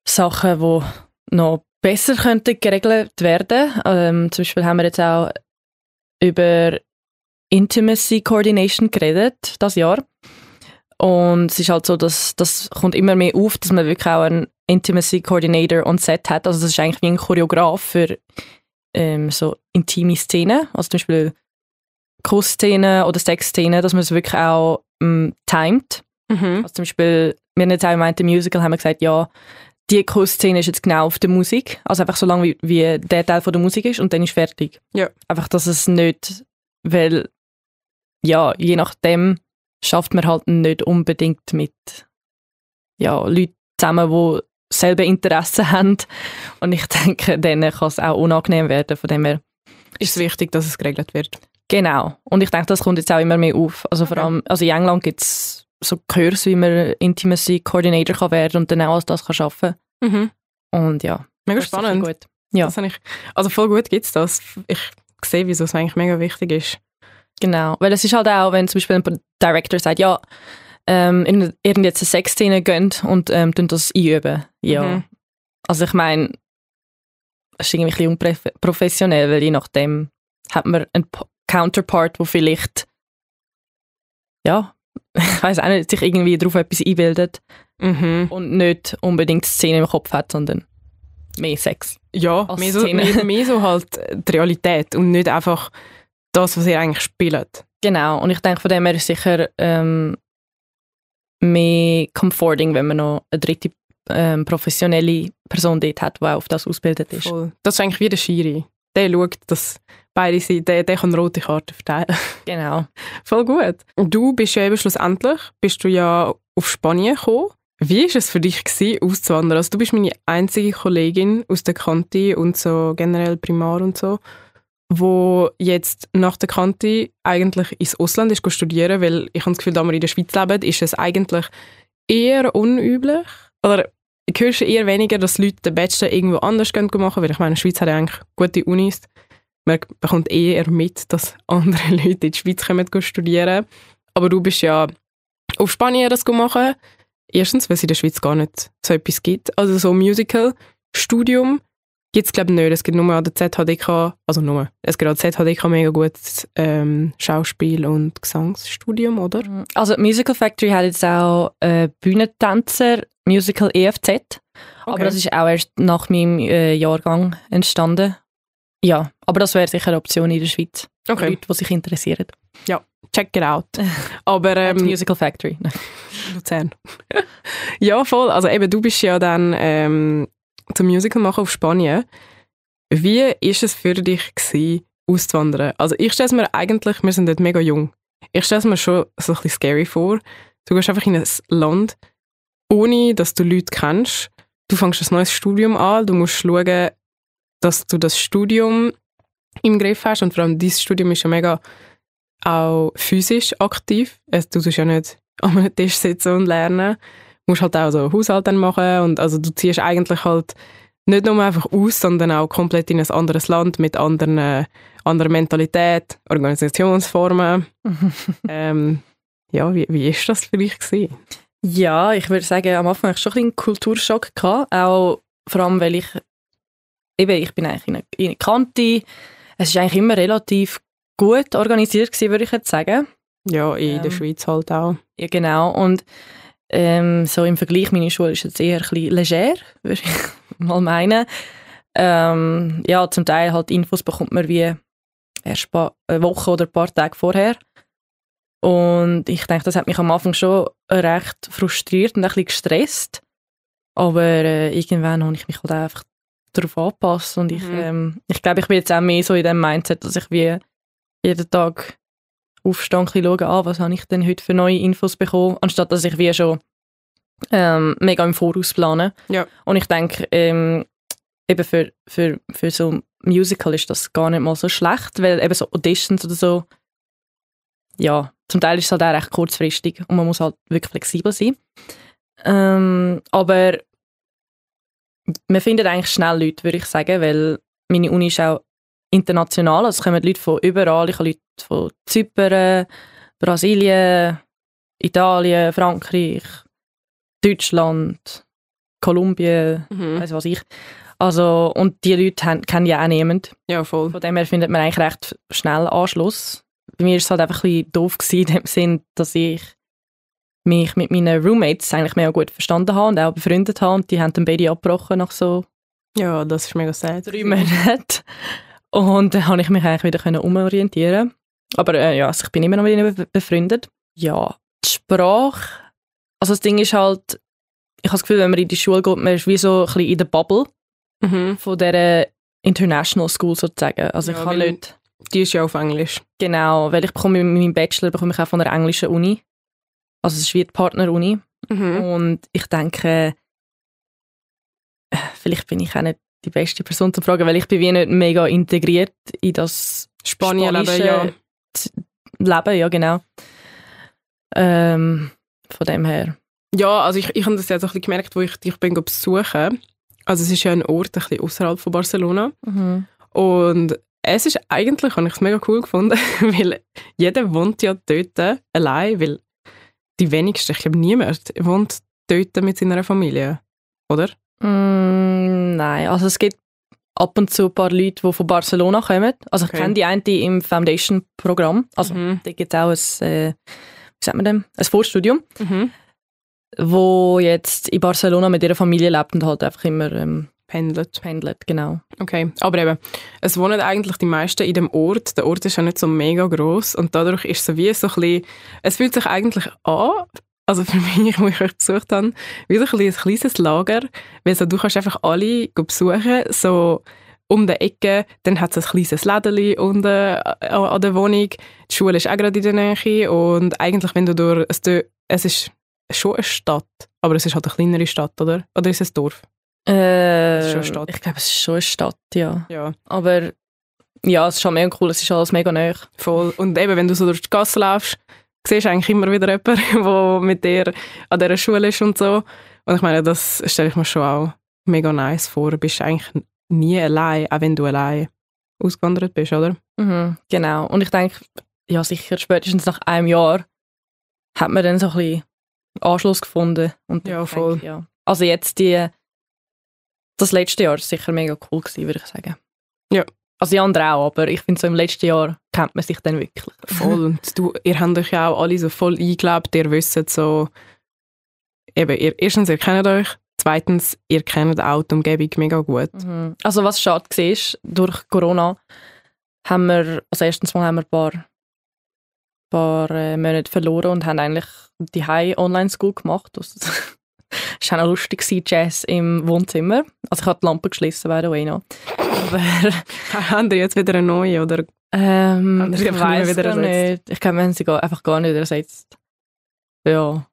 Sachen, die noch besser könnten geregelt werden. Ähm, zum Beispiel haben wir jetzt auch über Intimacy Coordination geredet, das Jahr. Und es ist halt so, dass das kommt immer mehr auf, dass man wirklich auch einen Intimacy Coordinator on Set hat. Also das ist eigentlich wie ein Choreograf für ähm, so intime Szenen, also zum Beispiel Kussszenen oder Sexszenen, dass man es wirklich auch ähm, timet. Mhm. Also zum Beispiel, wir haben jetzt auch im Musical haben wir gesagt, ja, die Kussszene ist jetzt genau auf der Musik, also einfach so lange, wie, wie der Teil von der Musik ist und dann ist fertig. Ja. Einfach, dass es nicht, weil, ja, je nachdem schafft man halt nicht unbedingt mit, ja, Leuten zusammen, die selbe Interesse haben und ich denke, denen kann es auch unangenehm werden, von dem her Ist es wichtig, dass es geregelt wird? Genau. Und ich denke, das kommt jetzt auch immer mehr auf. Also vor Okay. allem, also in England gibt es so Kurs, wie man Intimacy Coordinator kann werden und dann auch als das kann arbeiten. Mhm. Und ja, Mega spannend. Gut. Ja. Das ich, also voll gut gibt es das. Ich sehe, wieso es eigentlich mega wichtig ist. Genau, weil es ist halt auch, wenn zum Beispiel ein Director sagt, ja, ähm, in irgend jetzt eine Sexszene gönnt und ähm, tun das einüben. Ja. Mhm. Also ich meine, es ist irgendwie ein bisschen unprofessionell, weil je nachdem hat man einen Counterpart, der vielleicht, ja, ich weiß auch nicht, sich irgendwie darauf etwas einbildet Mhm. und nicht unbedingt Szene im Kopf hat, sondern mehr Sex. Ja, mehr so, mehr, mehr so halt die Realität und nicht einfach das, was ihr eigentlich spielt. Genau, und ich denke, von dem her ist sicher ähm, mehr comforting, wenn man noch eine dritte ähm, professionelle Person dort hat, die auch auf das ausgebildet ist. Voll. Das ist eigentlich wie der Schiri. Der schaut, dass beide Seiten, der, der kann rote Karten verteilen. Genau. Voll gut. Und du bist ja eben schlussendlich, bist du ja auf Spanien gekommen. Wie war es für dich, gewesen, auszuwandern? Also du bist meine einzige Kollegin aus der Kante und so generell Primar und so, wo jetzt nach der Kante eigentlich ins Ausland ist studieren, weil ich habe das Gefühl, da wir in der Schweiz leben, ist es eigentlich eher unüblich. Oder hörst du eher weniger, dass Leute den Bachelor irgendwo anders machen, weil ich meine, die Schweiz hat ja eigentlich gute Unis. Man bekommt eher mit, dass andere Leute in die Schweiz kommen studieren. Aber du bist ja auf Spanien das machen. Erstens, weil es in der Schweiz gar nicht so etwas gibt. Also so Musical-Studium gibt es glaube ich nicht. Es gibt nur an der ZHDK, also nur, es gibt an der ZHDK mega gutes ähm, Schauspiel- und Gesangsstudium, oder? Also die Musical Factory hat jetzt auch äh, Bühnentänzer, Musical EFZ, aber das ist auch erst nach meinem äh, Jahrgang entstanden. Ja, aber das wäre sicher eine Option in der Schweiz. Für Okay, Leute, die sich interessieren. check it out. Aber ähm, Musical Factory. Luzern. ja, voll. Also eben, du bist ja dann ähm, zum Musical machen auf Spanien. Wie ist es für dich gewesen, auszuwandern? Also ich stelle es mir eigentlich, wir sind dort mega jung. Ich stelle es mir schon so ein bisschen scary vor. Du gehst einfach in ein Land, ohne dass du Leute kennst. Du fängst ein neues Studium an. Du musst schauen, dass du das Studium im Griff hast. Und vor allem dieses Studium ist ja mega auch physisch aktiv. Also, du tust ja nicht an einem Tisch sitzen und lernen. Du musst halt auch so Haushalt dann machen und also du ziehst eigentlich halt nicht nur einfach aus, sondern auch komplett in ein anderes Land mit anderen, äh, anderer Mentalität, Organisationsformen. ähm, ja, wie, wie ist das für dich gewesen? Ja, ich würde sagen, am Anfang hatte ich schon ein einen Kulturschock. Gehabt, auch vor allem, weil ich eben, ich bin eigentlich in einer, in einer Kante. Es ist eigentlich immer relativ gut organisiert gewesen, würde ich jetzt sagen. Ja, in der Ähm. Schweiz halt auch. Ja, genau. Und ähm, so im Vergleich, meine Schule ist jetzt eher ein bisschen leger, würde ich mal meinen. Ähm, ja, zum Teil halt Infos bekommt man wie erst ein paar eine Woche oder ein paar Tage vorher. Und ich denke, das hat mich am Anfang schon recht frustriert und ein bisschen gestresst. Aber äh, irgendwann habe ich mich halt einfach darauf angepasst und ich, Mhm. ähm, ich glaube, ich bin jetzt auch mehr so in dem Mindset, dass ich wie jeden Tag aufstehe und schaue, ah, was habe ich denn heute für neue Infos bekommen, anstatt dass ich wie schon ähm, mega im Voraus plane. Ja. Und ich denke, ähm, eben für, für, für so ein Musical ist das gar nicht mal so schlecht, weil eben so Auditions oder so, ja, zum Teil ist es halt auch recht kurzfristig und man muss halt wirklich flexibel sein. Ähm, aber man findet eigentlich schnell Leute, würde ich sagen, weil meine Uni ist auch international, also es kommen Leute von überall, ich habe Leute von Zypern, Brasilien, Italien, Frankreich, Deutschland, Kolumbien, Mhm. weiß was ich. Also, und die Leute haben, kennen ja auch niemand. Ja, voll. Von dem her findet man eigentlich recht schnell Anschluss. Bei mir war es halt einfach ein bisschen doof gewesen, in dem Sinn, dass ich mich mit meinen Roommates eigentlich mega gut verstanden habe und auch befreundet habe. Und die haben dann beide abgebrochen nach so Ja, das ist mega sad. drei Monaten. Und dann konnte ich mich eigentlich wieder umorientieren. Aber äh, ja, also ich bin immer noch mit ihnen be- befreundet. Ja, die Sprache. Also das Ding ist halt, ich habe das Gefühl, wenn man in die Schule geht, man ist wie so ein bisschen in der Bubble Mhm. von dieser International School sozusagen. Also Ja, ich kann nicht Die ist ja auf Englisch. Genau, weil ich bekomme meinen Bachelor bekomme ich auch von einer englischen Uni. Also es ist wie die Partner-Uni. Mhm. Und ich denke, äh, vielleicht bin ich auch nicht die beste Person zu fragen, weil ich bin wie nicht mega integriert in das Spanien leben, spanische ja. Leben, ja genau. Ähm, von dem her. Ja, also ich, ich habe das jetzt auch ein bisschen gemerkt, wo ich dich bin besuchen. Also es ist ja ein Ort ein bisschen außerhalb von Barcelona. Mhm. Und es ist eigentlich, habe ich es mega cool gefunden, weil jeder wohnt ja dort allein, weil die wenigsten, ich glaube niemand, wohnt dort mit seiner Familie, oder? Mm, nein, also es gibt ab und zu ein paar Leute, die von Barcelona kommen. Also ich Okay. kenne die eine die im Foundation-Programm. Also Mhm. da gibt es auch ein, äh, wie sagt man dem, ein Vorstudium, Mhm. wo jetzt in Barcelona mit ihrer Familie lebt und halt einfach immer ähm, Pendelt. pendelt, genau. Okay, aber eben, es wohnen eigentlich die meisten in dem Ort. Der Ort ist ja nicht so mega groß und dadurch ist es so wie so ein bisschen, es fühlt sich eigentlich an, also für mich, wo ich euch besucht habe, wie so ein, ein kleines Lager, weil so, du kannst einfach alle besuchen, so um die Ecke, dann hat es ein kleines Lädeli unten an, an der Wohnung, die Schule ist auch gerade in der Nähe und eigentlich, wenn du durch, es ist schon eine Stadt, aber es ist halt eine kleinere Stadt, oder? Oder ist es ein Dorf? Äh, ist schon eine Stadt. Ich glaube, es ist schon eine Stadt, ja. Ja. Aber ja, es ist schon mega cool, es ist alles mega nah. Voll. Und eben, wenn du so durch die Gasse laufst, siehst du eigentlich immer wieder jemanden, der mit dir an dieser Schule ist und so. Und ich meine, das stelle ich mir schon auch mega nice vor. Du bist eigentlich nie allein, auch wenn du allein ausgewandert bist, oder? Mhm, genau. Und ich denke, ja, sicher spätestens nach einem Jahr hat man dann so ein bisschen Anschluss gefunden. Und Ja, voll. Denke, ja. Also jetzt die, das letzte Jahr war sicher mega cool gewesen, würde ich sagen. Ja. Also die anderen auch, aber ich finde so im letzten Jahr kennt man sich dann wirklich. Voll. Und du, ihr habt euch ja auch alle so voll eingelebt. Ihr wisst so, eben, ihr, erstens, ihr kennt euch. Zweitens, ihr kennt auch die Umgebung mega gut. Mhm. Also was schade war, ist, durch Corona haben wir, also erstens mal haben wir ein paar, paar äh, Monate verloren und haben eigentlich die High Online School gemacht. Das war auch noch lustig, Jazz im Wohnzimmer. Also ich habe die Lampe geschlossen, by the way noch. Aber Habt ihr jetzt wieder eine neue, oder? ähm, Haben ich weiß wieder gar nicht. Ich glaube, wir haben sie gar, einfach gar nicht ersetzt. Ja,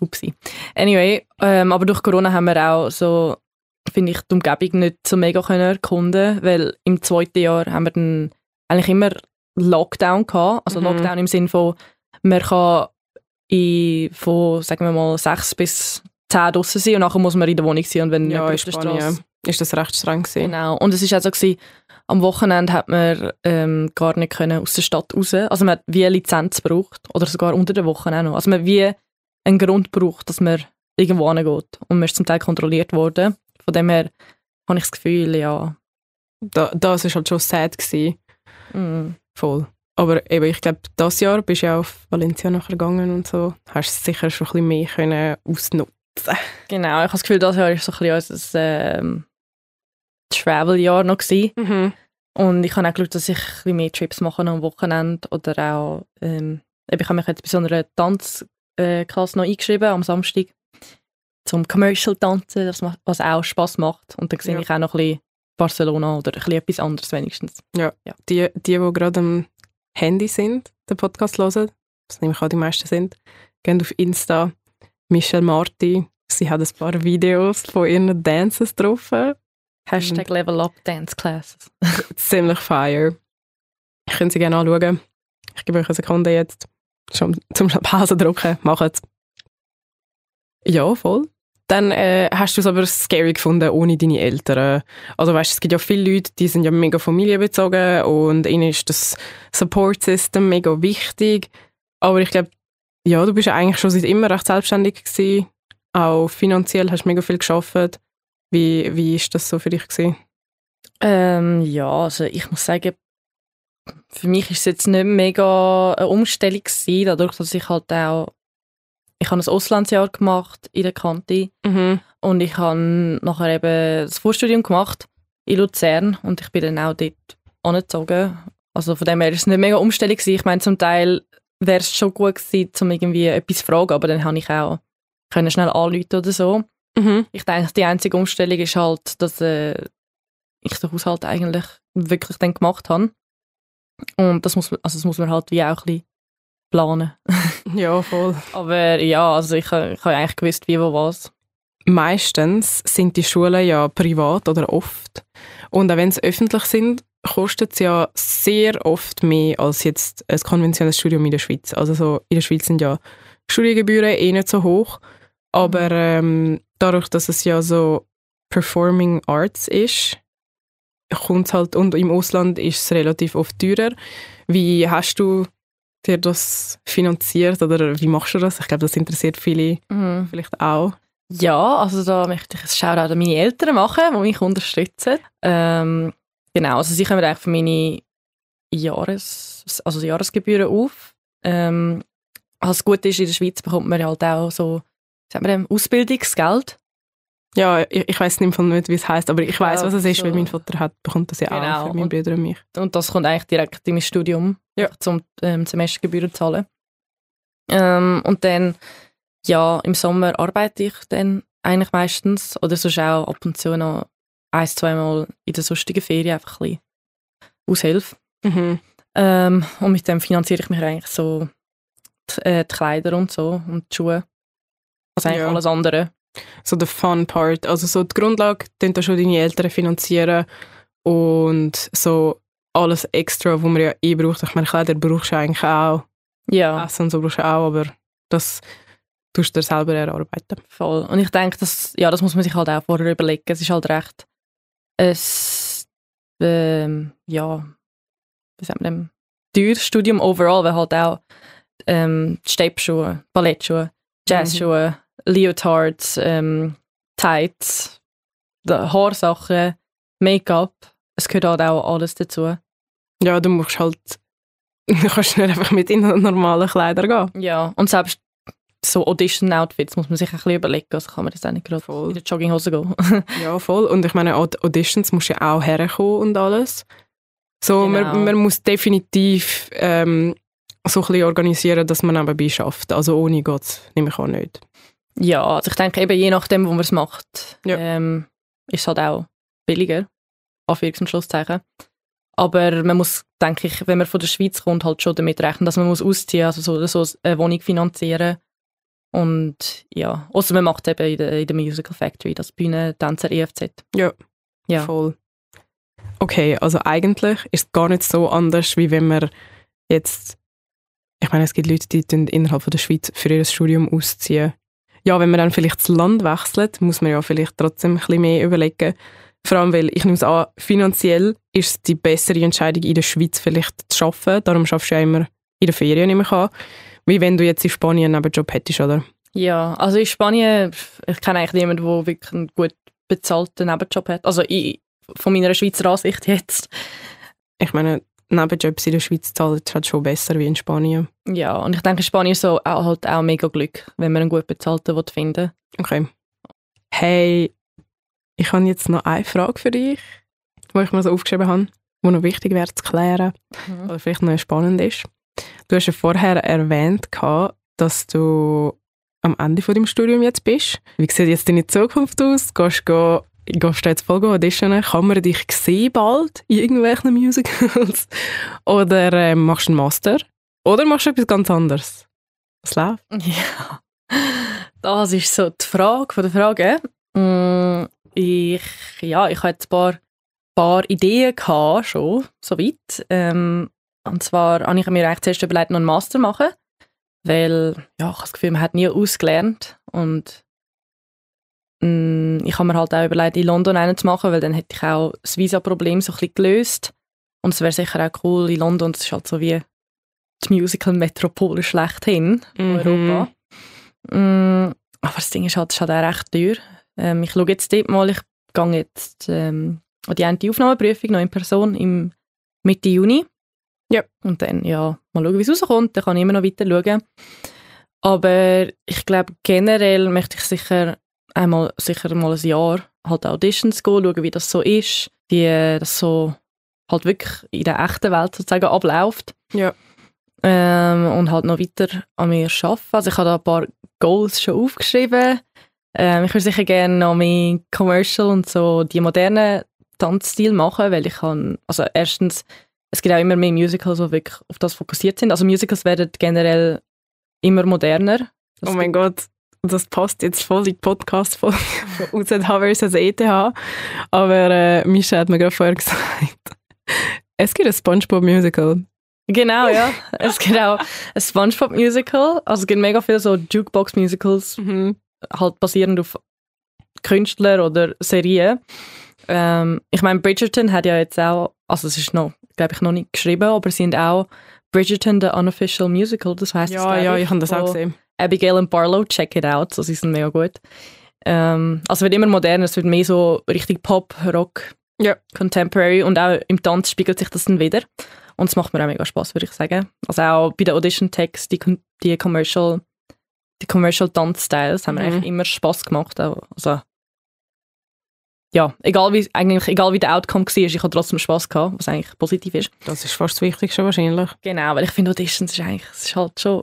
upsi. Anyway, ähm, aber durch Corona haben wir auch so, finde ich, die Umgebung nicht so mega können erkunden, weil im zweiten Jahr haben wir dann eigentlich immer Lockdown gehabt. Also Mhm. Lockdown im Sinne von, man kann in, von, sagen wir mal, sechs bis zehn draussen sein und nachher muss man in der Wohnung sein und wenn Ja, in Spanien ist das recht streng gewesen. Genau. Und es ist auch so, gewesen, am Wochenende hat man ähm, gar nicht können aus der Stadt raus. Also man hat wie eine Lizenz gebraucht. Oder sogar unter der Woche auch noch. Also man hat wie einen Grund gebraucht, dass man irgendwo hingeht. Und man ist zum Teil kontrolliert worden. Von dem her habe ich das Gefühl, ja. Da, das ist halt schon sad gewesen. mm, Voll. Aber eben, ich glaube, das Jahr bist du ja auf Valencia nachher gegangen und so. Hast du sicher schon ein bisschen mehr können ausnutzen. Genau. Ich habe das Gefühl, das Jahr war so ein bisschen unser ähm, Travel-Jahr noch. Gewesen. Mhm. Und ich habe auch geschaut, dass ich ein bisschen mehr Trips mache am Wochenende. Oder auch, ähm, ich habe mich jetzt bei so einer Tanzklasse noch eingeschrieben am Samstag zum Commercial tanzen, was auch Spaß macht. Und dann sehe Ja. ich auch noch ein bisschen Barcelona oder ein bisschen etwas anderes wenigstens. Die, die, die gerade am Handy sind, den Podcast hören, das nehme ich an, die meisten sind, gehen auf Insta. Michelle Marti, sie hat ein paar Videos von ihren Dances drauf. Hashtag Level Up Dance Classes. Ziemlich fire. Ich könnte sie gerne anschauen. Ich gebe euch eine Sekunde jetzt. Schon zum Pause drücken. Macht's. Ja, voll. Dann äh, hast du es aber scary gefunden ohne deine Eltern. Also weißt, es gibt ja viele Leute, die sind ja mega familienbezogen und ihnen ist das Support System mega wichtig. Aber ich glaube, ja, du bist ja eigentlich schon seit immer recht selbstständig gewesen. Auch finanziell hast du mega viel geschafft. Wie, wie ist das so für dich gewesen? Ähm, ja, also ich muss sagen, für mich ist es jetzt nicht mega eine Umstellung gewesen, dadurch, dass ich halt auch, ich habe ein Auslandsjahr gemacht in der Kante Mhm. und ich habe nachher eben das Vorstudium gemacht in Luzern und ich bin dann auch dort angezogen. Also von dem her ist es nicht mega Umstellung gewesen. Ich meine, zum Teil wäre es schon gut gewesen, um irgendwie etwas zu fragen, aber dann habe ich auch können schnell anrufen oder so. Mhm. Ich denke, die einzige Umstellung ist halt, dass äh, ich den Haushalt eigentlich wirklich dann gemacht habe. Und das muss, man- also das muss man halt wie auch ein bisschen planen. Ja, voll. Aber ja, also ich, ich habe eigentlich gewusst, wie, wo, was. Meistens sind die Schulen ja privat oder oft. Und auch wenn sie öffentlich sind, kostet es ja sehr oft mehr als jetzt ein konventionelles Studium in der Schweiz. Also so, in der Schweiz sind ja Studiengebühren eh nicht so hoch. Aber ähm, dadurch, dass es ja so Performing Arts ist, kommt halt, und im Ausland ist es relativ oft teurer. Wie hast du dir das finanziert oder wie machst du das? Ich glaube, das interessiert viele Mhm. vielleicht auch. Ja, also da möchte ich ein Shoutout an meine Eltern machen, die mich unterstützen. Ähm, genau, also sie kommen eigentlich für meine Jahres, also Jahresgebühren auf. Ähm, was gut ist, in der Schweiz bekommt man halt auch so, sagen wir, Ausbildungsgeld. Ja, ich, ich weiß nicht, nicht, wie es heißt, aber ich weiß, Ja, was es ist, so. weil mein Vater hat, bekommt das ja Genau, auch für meine Brüder und mich. Und das kommt eigentlich direkt in mein Studium, Ja. zum ähm, Semestergebühren zahlen. Ähm, und dann, ja, im Sommer arbeite ich dann eigentlich meistens oder sonst auch ab und zu noch ein, zweimal in der sonstigen Ferien einfach ein bisschen Aushilfe. Mhm. Ähm, und mit dem finanziere ich mich eigentlich so die, äh, die Kleider und so und die Schuhe. Also eigentlich Ja. alles andere. So der Fun Part. Also so die Grundlage, den da schon deine Eltern finanzieren und so alles extra, was man ja eh braucht. Ich meine, Kleider brauchst du eigentlich auch, Ja, Essen und so brauchst du auch, aber das tust du dir selber erarbeiten. voll. Und ich denke, das, ja, das muss man sich halt auch vorher überlegen. Es ist halt recht ein, ähm, ja, wie sagt man dem, teures Studium overall, weil halt auch ähm, Steppschuhe, Ballettschuhe, Jazzschuhe, Leotards, ähm, Tights, Haarsachen, Make-up, es gehört halt auch alles dazu. Ja, du musst halt, du kannst nicht einfach mit in normalen Kleidern gehen. Ja, und selbst so Audition-Outfits muss man sich ein bisschen überlegen, also kann man das auch nicht gerade Voll. in der Jogginghose gehen. Ja, voll. Und ich meine, Aud- Auditions musst du ja auch herkommen und alles. So, Genau. man, man muss definitiv ähm, so ein bisschen organisieren, dass man nebenbei schafft. Also ohne Gott, nehme ich auch nicht. Ja, also ich denke eben je nachdem, wo man es macht, Ja. ähm, ist es halt auch billiger, Anführungs- und Schlusszeichen. Aber man muss, denke ich, wenn man von der Schweiz kommt, halt schon damit rechnen, dass man muss ausziehen, also so oder so eine Wohnung finanzieren. Und ja, außer man macht eben in der, in der Musical Factory das Bühne, Tänzer, EFZ. Ja. Ja. Voll. Okay, also eigentlich ist es gar nicht so anders, wie wenn man jetzt, ich meine, es gibt Leute, die innerhalb von der Schweiz für ihr Studium ausziehen. Ja, wenn man dann vielleicht das Land wechselt, muss man ja vielleicht trotzdem ein bisschen mehr überlegen. Vor allem, weil ich nehme es an, finanziell ist es die bessere Entscheidung, in der Schweiz vielleicht zu arbeiten. Darum schaffst du ja immer in der Ferien, nehme ich an. Wie wenn du jetzt in Spanien einen Nebenjob hättest, oder? Ja, also in Spanien, ich kenne eigentlich niemanden, der wirklich einen gut bezahlten Nebenjob hat. Also ich, von meiner Schweizer Ansicht jetzt. Ich meine, Nebenjobs in der Schweiz zahlen halt schon besser wie in Spanien. Ja, und ich denke, in Spanien ist so auch, halt auch mega Glück, wenn man einen gut bezahlten will finden Okay. Hey, ich habe jetzt noch eine Frage für dich, die ich mir so aufgeschrieben habe, die noch wichtig wäre zu klären will. oder vielleicht noch spannend ist. Du hast ja vorher erwähnt, dass du am Ende von deinem Studium jetzt bist. Wie sieht jetzt deine Zukunft aus? Gehst du, geh- gehst du jetzt voll auditionen? Kann man dich sehen bald in irgendwelchen Musicals? Oder äh, machst du einen Master? Oder machst du etwas ganz anderes? Was läuft? Ja, das ist so die Frage der Frage. Mm, Ich, ja, ich hatte ein paar, paar Ideen gehabt, schon, soweit. Ähm, und zwar habe ich mir eigentlich zuerst überlegt, noch einen Master zu machen, weil ja, ich habe das Gefühl, man hat nie ausgelernt und mm, ich habe mir halt auch überlegt, in London einen zu machen, weil dann hätte ich auch das Visa-Problem so ein bisschen gelöst und es wäre sicher auch cool in London, das ist halt so wie die Musical-Metropole schlechthin Mhm. Europa. Mm, aber das Ding ist halt, es ist halt auch recht teuer. Ähm, ich schaue jetzt dort mal, ich gehe jetzt ähm, an die Aufnahmeprüfung noch in Person im Mitte Juni. Ja. Und dann, ja, mal schauen, wie es rauskommt. Dann kann ich immer noch weiter schauen. Aber ich glaube, generell möchte ich sicher einmal, sicher mal ein Jahr halt Auditions gehen, schauen, wie das so ist, wie das so halt wirklich in der echten Welt sozusagen abläuft. Ja. Ähm, und halt noch weiter an mir arbeiten. Also ich habe da ein paar Goals schon aufgeschrieben. Ähm, ich würde sicher gerne noch mehr Commercial und so die modernen Tanzstil machen, weil ich kann, also erstens, es gibt auch immer mehr Musicals, die wirklich auf das fokussiert sind. Also Musicals werden generell immer moderner. Das Oh mein Gott, das passt jetzt voll in die Podcast-Folge von UZH versus ETH. Aber äh, Misha hat mir gerade vorher gesagt, es gibt ein Spongebob-Musical. Genau, ja. es gibt auch ein Spongebob-Musical. Also es gibt mega viele so Jukebox-Musicals, Mhm. halt basierend auf Künstler oder Serien. Ähm, ich meine, Bridgerton hat ja jetzt auch, also es ist noch, glaube ich, noch nicht geschrieben, aber sie sind auch Bridgerton, the unofficial musical, das heißt Ja, ja, ich habe das auch gesehen. Abigail und Barlow, check it out, so, sie sind mega gut. Ähm, also es wird immer moderner, es wird mehr so richtig Pop, Rock, Ja. Contemporary und auch im Tanz spiegelt sich das dann wieder. Und es macht mir auch mega Spaß, würde ich sagen. Also auch bei den Audition-Tags, die, die Commercial, die Commercial Tanzstyles haben mir Mhm. eigentlich immer Spaß gemacht. Also ja, egal wie, eigentlich, egal wie der Outcome war, ich habe trotzdem Spaß gehabt, was eigentlich positiv ist. Das ist fast das Wichtigste wahrscheinlich. Genau, weil ich finde Auditions ist eigentlich, es ist halt schon,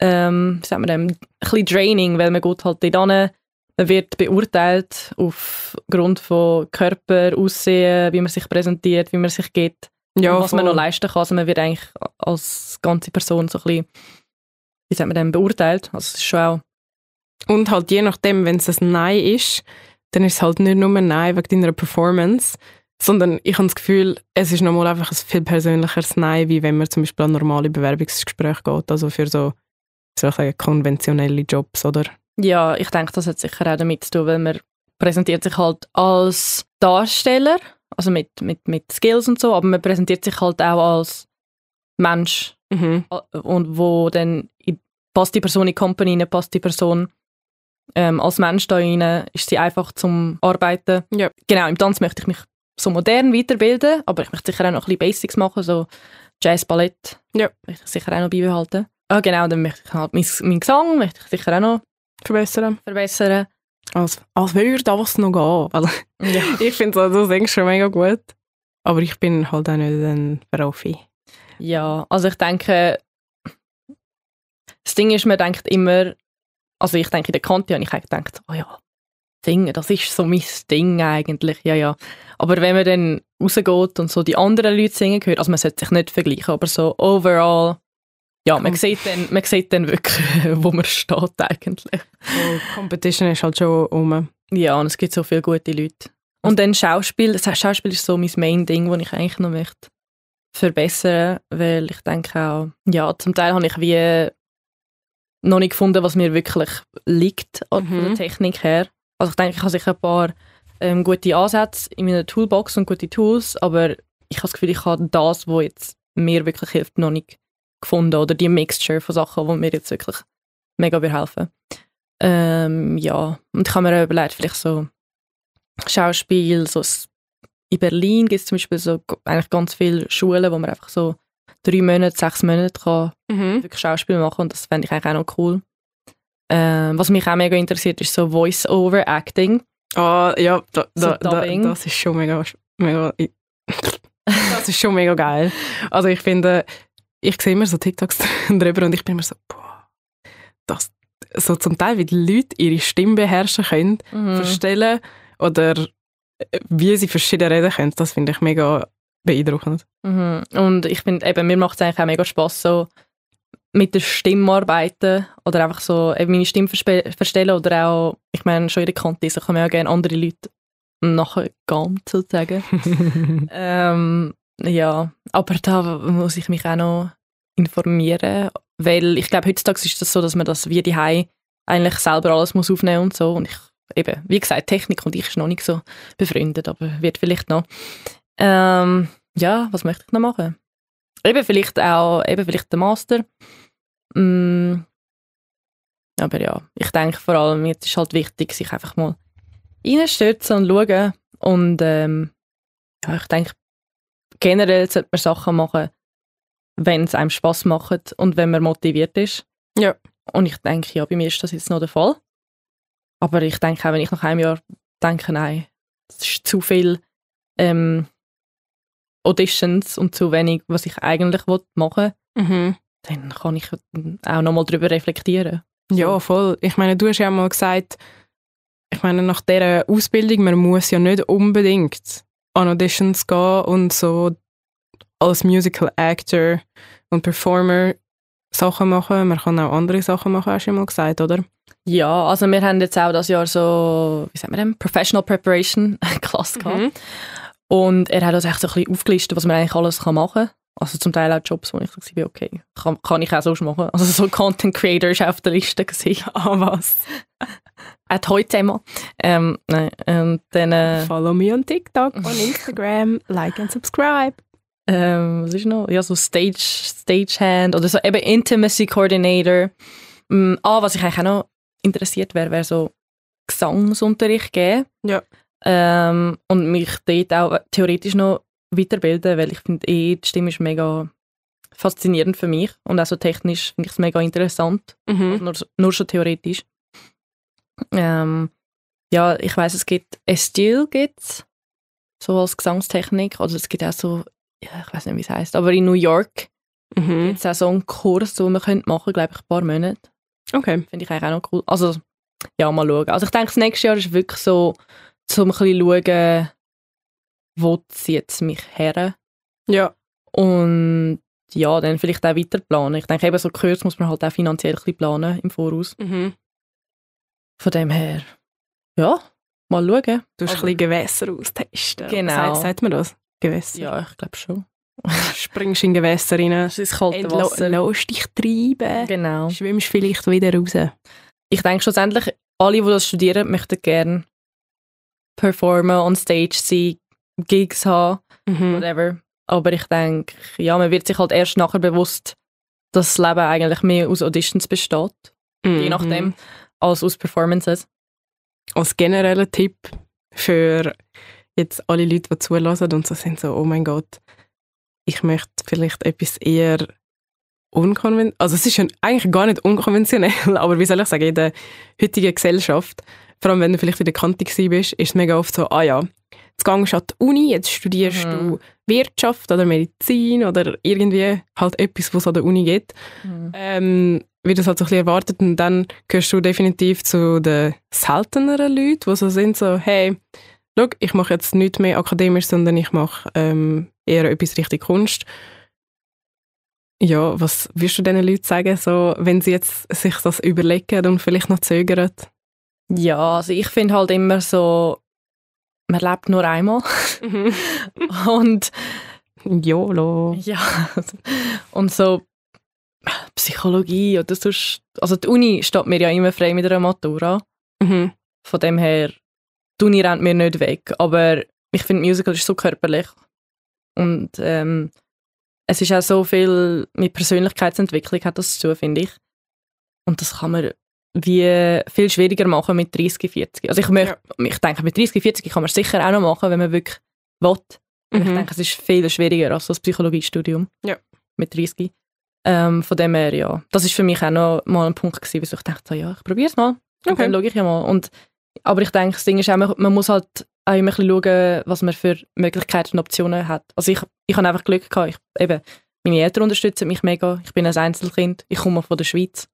ähm, wie sagt man dem, ein bisschen draining, weil man geht halt dort hin, man wird beurteilt aufgrund von Körper, Aussehen, wie man sich präsentiert, wie man sich geht, Ja, was man voll. noch leisten kann. Also man wird eigentlich als ganze Person so ein bisschen, wie sagt man dem, beurteilt. Also es ist schon auch, Und halt je nachdem, wenn es ein Nein ist, dann ist es halt nicht nur ein Nein wegen deiner Performance, sondern ich habe das Gefühl, es ist nochmal einfach ein viel persönlicheres Nein, wie wenn man zum Beispiel an normale Bewerbungsgespräche geht, also für so, sagen, konventionelle Jobs, oder? ja, ich denke, das hat sicher auch damit zu tun, weil man präsentiert sich halt als Darsteller, also mit, mit, mit Skills und so, aber man präsentiert sich halt auch als Mensch Mhm. und wo dann passt die Person in die Company passt die Person ähm, als Mensch da rein, ist sie einfach zum Arbeiten. Ja. Genau, im Tanz möchte ich mich so modern weiterbilden, aber ich möchte sicher auch noch ein bisschen Basics machen, so Jazz, Ballett, Ja. möchte ich sicher auch noch beibehalten. Ah, genau, dann möchte ich halt mein, mein Gesang möchte ich sicher auch noch Verbessern. verbessern. Als, als würde das noch gehen. Also, Ja. ich finde so, du singst schon mega gut, aber ich bin halt auch nicht ein Profi. Ja, also ich denke, das Ding ist, man denkt immer, also ich denke, in der Kante habe ich eigentlich gedacht, oh ja, Singen, das ist so mein Ding eigentlich, ja, ja. Aber wenn man dann rausgeht und so die anderen Leute singen hört, also man sollte sich nicht vergleichen, aber so overall, ja, man Kom- sieht dann, man sieht dann wirklich, wo man steht eigentlich. So, Competition ist halt schon um. Ja, und es gibt so viele gute Leute. Und dann Schauspiel, das Schauspiel ist so mein Main-Ding, das ich eigentlich noch möchte verbessern, weil ich denke auch, ja, zum Teil habe ich wie noch nicht gefunden, was mir wirklich liegt an von der Mhm. Technik her. Also ich denke, ich habe sicher ein paar ähm, gute Ansätze in meiner Toolbox und gute Tools, aber ich habe das Gefühl, ich habe das, was jetzt mir wirklich hilft, noch nicht gefunden oder die Mixture von Sachen, die mir jetzt wirklich mega helfen. Ähm, ja, und ich habe mir auch überlegt, vielleicht so Schauspiel, so in Berlin gibt es zum Beispiel so eigentlich ganz viele Schulen, wo man einfach so drei Monate, sechs Monate kann Mhm. wirklich Schauspiel machen und das fände ich eigentlich auch noch cool. Ähm, was mich auch mega interessiert, ist so Voice-Over-Acting. Ah, ja, da, So da, da, Dubbing. das ist schon mega, mega das ist schon mega geil. Also ich finde, ich sehe immer so TikToks drüber und ich bin immer so, boah, das, so zum Teil, wie die Leute ihre Stimme beherrschen können, Mhm. verstellen oder äh, wie sie verschieden reden können, das finde ich mega beeindruckend. Mhm. Und ich finde, eben, mir macht es eigentlich auch mega Spass, so mit der Stimme arbeiten oder einfach so eben meine Stimme verstellen oder auch, ich meine, schon in der Kante ist, kann man auch gerne andere Leute nachher gehen, sozusagen. ähm, ja, aber da muss ich mich auch noch informieren, weil ich glaube, heutzutage ist das so, dass man das wie die eigentlich selber alles muss aufnehmen und so und ich eben, wie gesagt, Technik und ich ist noch nicht so befreundet, aber wird vielleicht noch. Ähm, ja, was möchte ich noch machen? Eben vielleicht auch, eben vielleicht der Master. Mm, aber ja, ich denke vor allem, jetzt ist halt wichtig, sich einfach mal reinstürzen und schauen. Und ähm, ja, ich denke, generell sollte man Sachen machen, wenn es einem Spaß macht und wenn man motiviert ist. Ja. Und ich denke, ja, bei mir ist das jetzt noch der Fall. Aber ich denke auch, wenn ich nach einem Jahr denke, nein, es ist zu viel ähm, Auditions und zu wenig, was ich eigentlich will machen Mhm. dann kann ich auch nochmal darüber reflektieren. Ja, voll. Ich meine, du hast ja mal gesagt, ich meine, nach dieser Ausbildung, man muss ja nicht unbedingt an Auditions gehen und so als Musical Actor und Performer Sachen machen. Man kann auch andere Sachen machen, hast du ja mal gesagt, oder? Ja, also wir haben jetzt auch das Jahr so, wie sagt man denn, Professional Preparation Klasse gehabt. Mhm. Und er hat uns echt so ein bisschen aufgelistet, was man eigentlich alles kann machen kann. Also zum Teil auch Jobs, wo ich so war, okay, kann, kann ich auch so machen. Also so Content Creator ist auf der Liste gesehen. Ah, was? Auch heute immer. Ähm, nein, und dann, äh, Follow me on TikTok, on Instagram, like and subscribe. ähm, was ist noch? Ja, so Stage, Stagehand oder so eben Intimacy Coordinator. Mm, ah, was ich eigentlich auch noch interessiert wäre, wäre so Gesangsunterricht geben. Ja. Ähm, und mich dort auch theoretisch noch weiterbilden, weil ich finde eh, die Stimme ist mega faszinierend für mich und auch so technisch finde ich es mega interessant, Mhm. nur, nur schon theoretisch. Ähm, ja, ich weiß es gibt Estil gibt's so als Gesangstechnik, oder es gibt auch so, ja, ich weiß nicht, wie es heißt, aber in New York Mhm. gibt es auch so einen Kurs, den man könnte machen, glaube ich, ein paar Monate. Okay. Finde ich eigentlich auch noch cool. Also, ja, mal schauen. Also ich denke, das nächste Jahr ist wirklich so, zum ein bisschen schauen, wo zieht es mich her. Ja. Und ja, dann vielleicht auch weiter planen. Ich denke, eben so Kurs muss man halt auch finanziell ein bisschen planen im Voraus. Mhm. Von dem her, ja, mal schauen. Du hast ein Also- bisschen Gewässer austesten. Genau. Sagt, sagt man das? Gewässer. Ja, ich glaube schon. Springst in Gewässer rein. Das ist kalte Wasser. Lass dich treiben. Genau. Schwimmst vielleicht wieder raus. Ich denke schlussendlich, alle, die das studieren, möchten gerne performen, on stage sein, Gigs haben. Mhm. whatever. Aber ich denke, ja, man wird sich halt erst nachher bewusst, dass das Leben eigentlich mehr aus Auditions besteht, je Mhm. nachdem, als aus Performances. Als genereller Tipp für jetzt alle Leute, die zulassen und so sind so, oh mein Gott, ich möchte vielleicht etwas eher unkonventionell, also es ist eigentlich gar nicht unkonventionell, aber wie soll ich sagen, in der heutigen Gesellschaft, vor allem wenn du vielleicht in der Kante bist, ist es mega oft so, ah ja, jetzt gehst du an die Uni, jetzt studierst Mhm. du Wirtschaft oder Medizin oder irgendwie halt etwas, was es an der Uni gibt. ähm, wie das halt so ein bisschen erwartet und dann gehörst du definitiv zu den selteneren Leuten, die so sind, so hey, schau, ich mache jetzt nicht mehr akademisch, sondern ich mache ähm, eher etwas richtig Kunst. Ja, was würdest du diesen Leuten sagen, so, wenn sie jetzt sich das überlegen und vielleicht noch zögern? Ja, also ich finde halt immer so, man lebt nur einmal. Und YOLO. ja, und so Psychologie oder sonst, also die Uni steht mir ja immer frei mit einer Matura. Mhm. Von dem her, die Uni rennt mir nicht weg. Aber ich finde, Musical ist so körperlich. Und ähm, es ist auch so viel mit Persönlichkeitsentwicklung hat das zu tun, finde ich. Und das kann man wie viel schwieriger machen mit 30, 40. Also ich, möchte, ich denke, mit 30, 40 kann man es sicher auch noch machen, wenn man wirklich will. Aber Ich Mhm. denke, es ist viel schwieriger als das Psychologiestudium. Ja. Mit 30. Ähm, von dem her, ja. Das ist für mich auch noch mal ein Punkt gewesen, wieso ich dachte, so, ja, ich probiere es mal. Und Okay. Dann schaue ich ja mal. Und, aber ich denke, das Ding ist auch, man, man muss halt auch immer ein bisschen schauen, was man für Möglichkeiten und Optionen hat. Also ich, ich habe einfach Glück gehabt. Ich, eben, meine Eltern unterstützen mich mega. Ich bin ein Einzelkind. Ich komme von der Schweiz.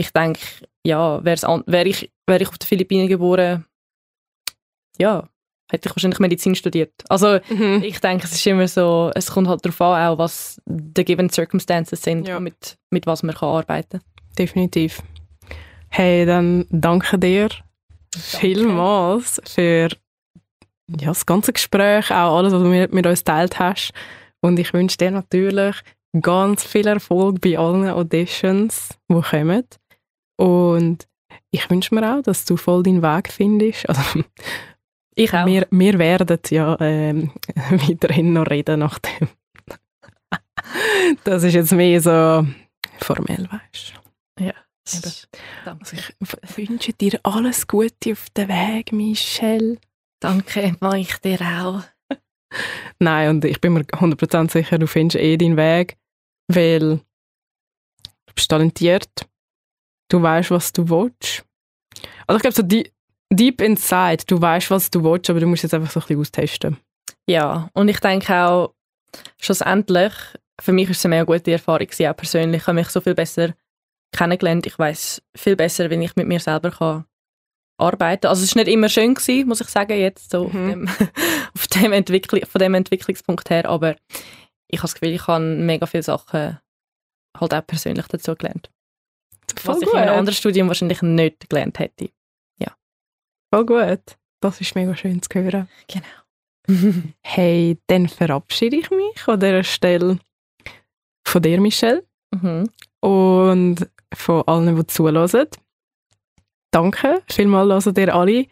Ich denke, ja, wäre wär ich, wär ich auf den Philippinen geboren, ja, hätte ich wahrscheinlich Medizin studiert. Also Mhm. ich denke, es ist immer so, es kommt halt darauf an, auch was die given circumstances sind, Ja. mit, mit was man kann arbeiten Definitiv. Hey, dann danke dir vielmals für ja, das ganze Gespräch, auch alles, was du mit, mit uns teilt hast. Und ich wünsche dir natürlich ganz viel Erfolg bei allen Auditions, die kommen. Und ich wünsche mir auch, dass du voll deinen Weg findest. Also, Ich auch. wir, wir werden ja ähm, weiterhin noch reden nach dem. das ist jetzt mehr so formell, weißt du. Das- Danke. Also ich wünsche dir alles Gute auf dem Weg, Michelle. Danke, mache ich dir auch. Nein, und ich bin mir 100% sicher, du findest eh deinen Weg, weil du bist talentiert, du weißt, was du willst. Also ich glaube, so die, deep inside, du weißt, was du willst, aber du musst jetzt einfach so ein bisschen austesten. Ja, und ich denke auch, schlussendlich, für mich ist es eine mega gute Erfahrung gewesen, auch persönlich. Ich habe mich so viel besser kennengelernt. Ich weiß viel besser, wenn ich mit mir selber kann arbeiten. Also es ist nicht immer schön gewesen, muss ich sagen, jetzt so Mhm. auf, dem, auf dem Entwickl von dem Entwicklungspunkt her, aber ich habe das Gefühl, ich habe mega viele Sachen halt auch persönlich dazu gelernt. Voll was ich in einem anderen Studium wahrscheinlich nicht gelernt hätte. Voll gut. Das ist mega schön zu hören. Genau. Hey, dann verabschiede ich mich an dieser Stelle. von dir, Michelle. Mhm. Und von allen, die zuhören. Danke, vielmals hören ihr alle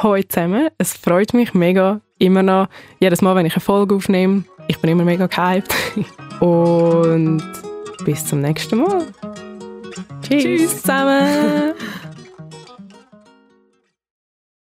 heute zusammen. Es freut mich mega, immer noch, jedes Mal, wenn ich eine Folge aufnehme. Ich bin immer mega gehypt. Und bis zum nächsten Mal. Tschüss, Tschüss zusammen.